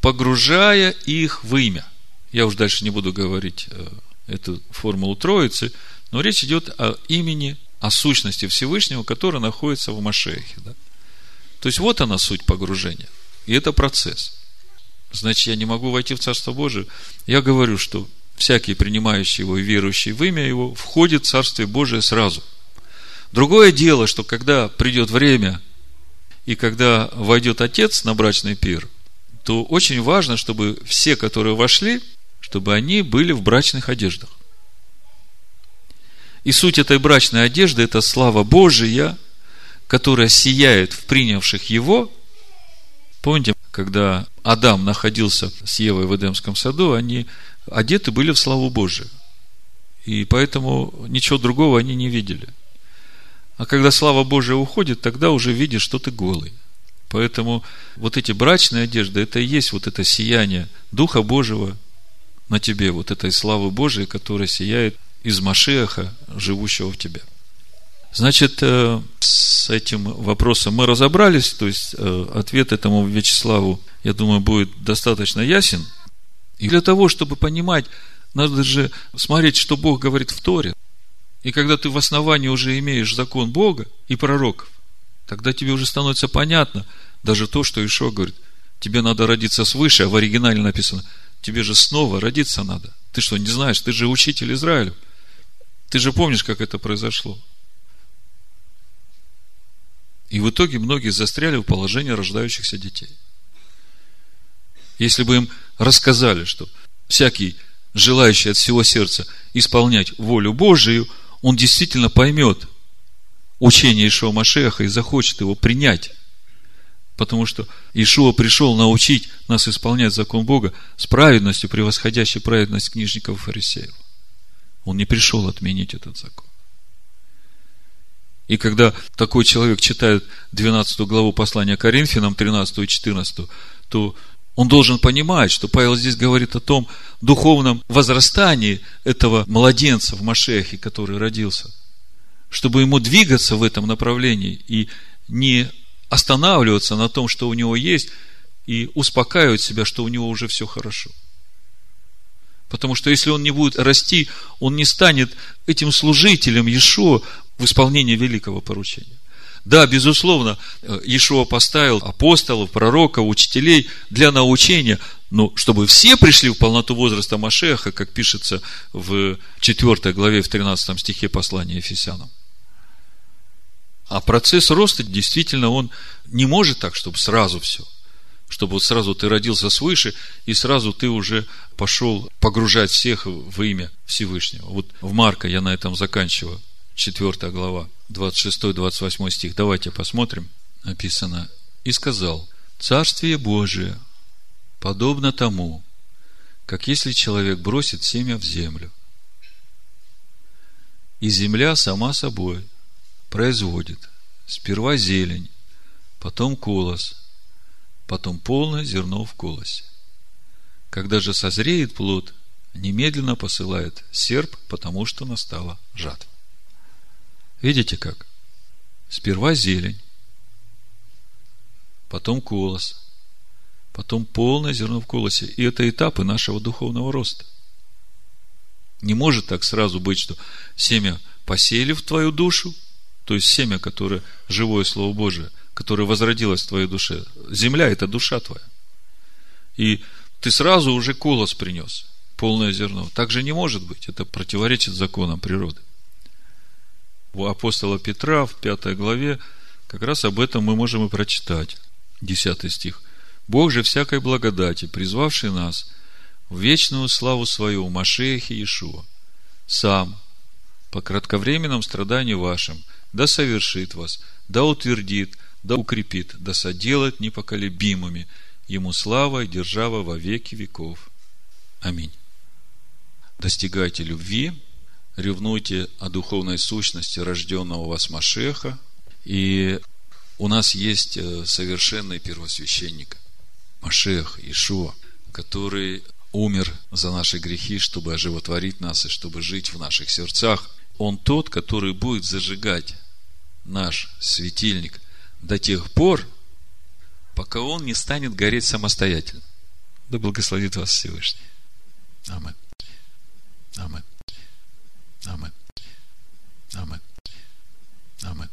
погружая их в имя. Я уж дальше не буду говорить э, эту формулу Троицы, но речь идет о имени, о сущности Всевышнего, которая находится в Машехе. Да? То есть, вот она суть погружения. И это процесс – значит, я не могу войти в Царство Божие. Я говорю, что всякий, принимающий его и верующий в имя его, входит в Царствие Божие сразу. Другое дело, что когда придет время, и когда войдет Отец на брачный пир, то очень важно, чтобы все, которые вошли, чтобы они были в брачных одеждах. И суть этой брачной одежды – это слава Божия, которая сияет в принявших его. Помните, когда Адам находился с Евой в Эдемском саду, они одеты были в славу Божию. И поэтому ничего другого они не видели. А когда слава Божия уходит, тогда уже видишь, что ты голый. Поэтому вот эти брачные одежды, это и есть вот это сияние Духа Божьего на тебе, вот этой славы Божией, которая сияет из Машеха, живущего в тебе. Значит, э, с этим вопросом мы разобрались, то есть э, ответ этому Вячеславу, я думаю, будет достаточно ясен. И для того, чтобы понимать, надо же смотреть, что Бог говорит в Торе. И когда ты в основании уже имеешь закон Бога и пророков, тогда тебе уже становится понятно даже то, что Ишо говорит, тебе надо родиться свыше, а в оригинале написано, тебе же снова родиться надо. Ты что, не знаешь, ты же учитель Израиля. Ты же помнишь, как это произошло. И в итоге многие застряли в положении рождающихся детей. Если бы им рассказали, что всякий, желающий от всего сердца исполнять волю Божию, он действительно поймет учение Ишуа Машеха и захочет его принять. Потому что Ишуа пришел научить нас исполнять закон Бога с праведностью, превосходящей праведность книжников и фарисеев. Он не пришел отменить этот закон. И когда такой человек читает 12 главу послания Коринфянам, 13 и 14, то он должен понимать, что Павел здесь говорит о том духовном возрастании этого младенца в Машехе, который родился. Чтобы ему двигаться в этом направлении и не останавливаться на том, что у него есть, и успокаивать себя, что у него уже все хорошо. Потому что если он не будет расти, он не станет этим служителем Иешуа в исполнении великого поручения. Да, безусловно, Иешуа поставил апостолов, пророков, учителей для научения, но чтобы все пришли в полноту возраста Машеха, как пишется в 4 главе, в 13 стихе послания Ефесянам. А процесс роста действительно он не может так, чтобы сразу все. Чтобы вот сразу ты родился свыше, и сразу ты уже пошел погружать всех в имя Всевышнего. Вот в Марка я на этом заканчиваю. 4 глава, 26-28 стих. Давайте посмотрим. Написано. И сказал, Царствие Божие подобно тому, как если человек бросит семя в землю, и земля сама собой производит сперва зелень, потом колос, потом полное зерно в колосе. Когда же созреет плод, немедленно посылает серп, потому что настала жатва. Видите как? Сперва зелень, потом колос, потом полное зерно в колосе. И это этапы нашего духовного роста. Не может так сразу быть, что семя посеяли в твою душу, то есть семя, которое живое Слово Божие, которое возродилось в твоей душе. Земля – это душа твоя. И ты сразу уже колос принес, полное зерно. Так же не может быть. Это противоречит законам природы у апостола Петра в пятой главе как раз об этом мы можем и прочитать. Десятый стих. «Бог же всякой благодати, призвавший нас в вечную славу свою Машехе Иешуа, сам, по кратковременном страдании вашим, да совершит вас, да утвердит, да укрепит, да соделает непоколебимыми, ему слава и держава во веки веков. Аминь. Достигайте любви, ревнуйте о духовной сущности рожденного у вас Машеха. И у нас есть э, совершенный первосвященник, Машех, Ишуа, который умер за наши грехи, чтобы оживотворить нас и чтобы жить в наших сердцах. Он тот, который будет зажигать наш светильник до тех пор, пока он не станет гореть самостоятельно. Да благословит вас Всевышний. Аминь. Аминь. Amen. Amen. Amen.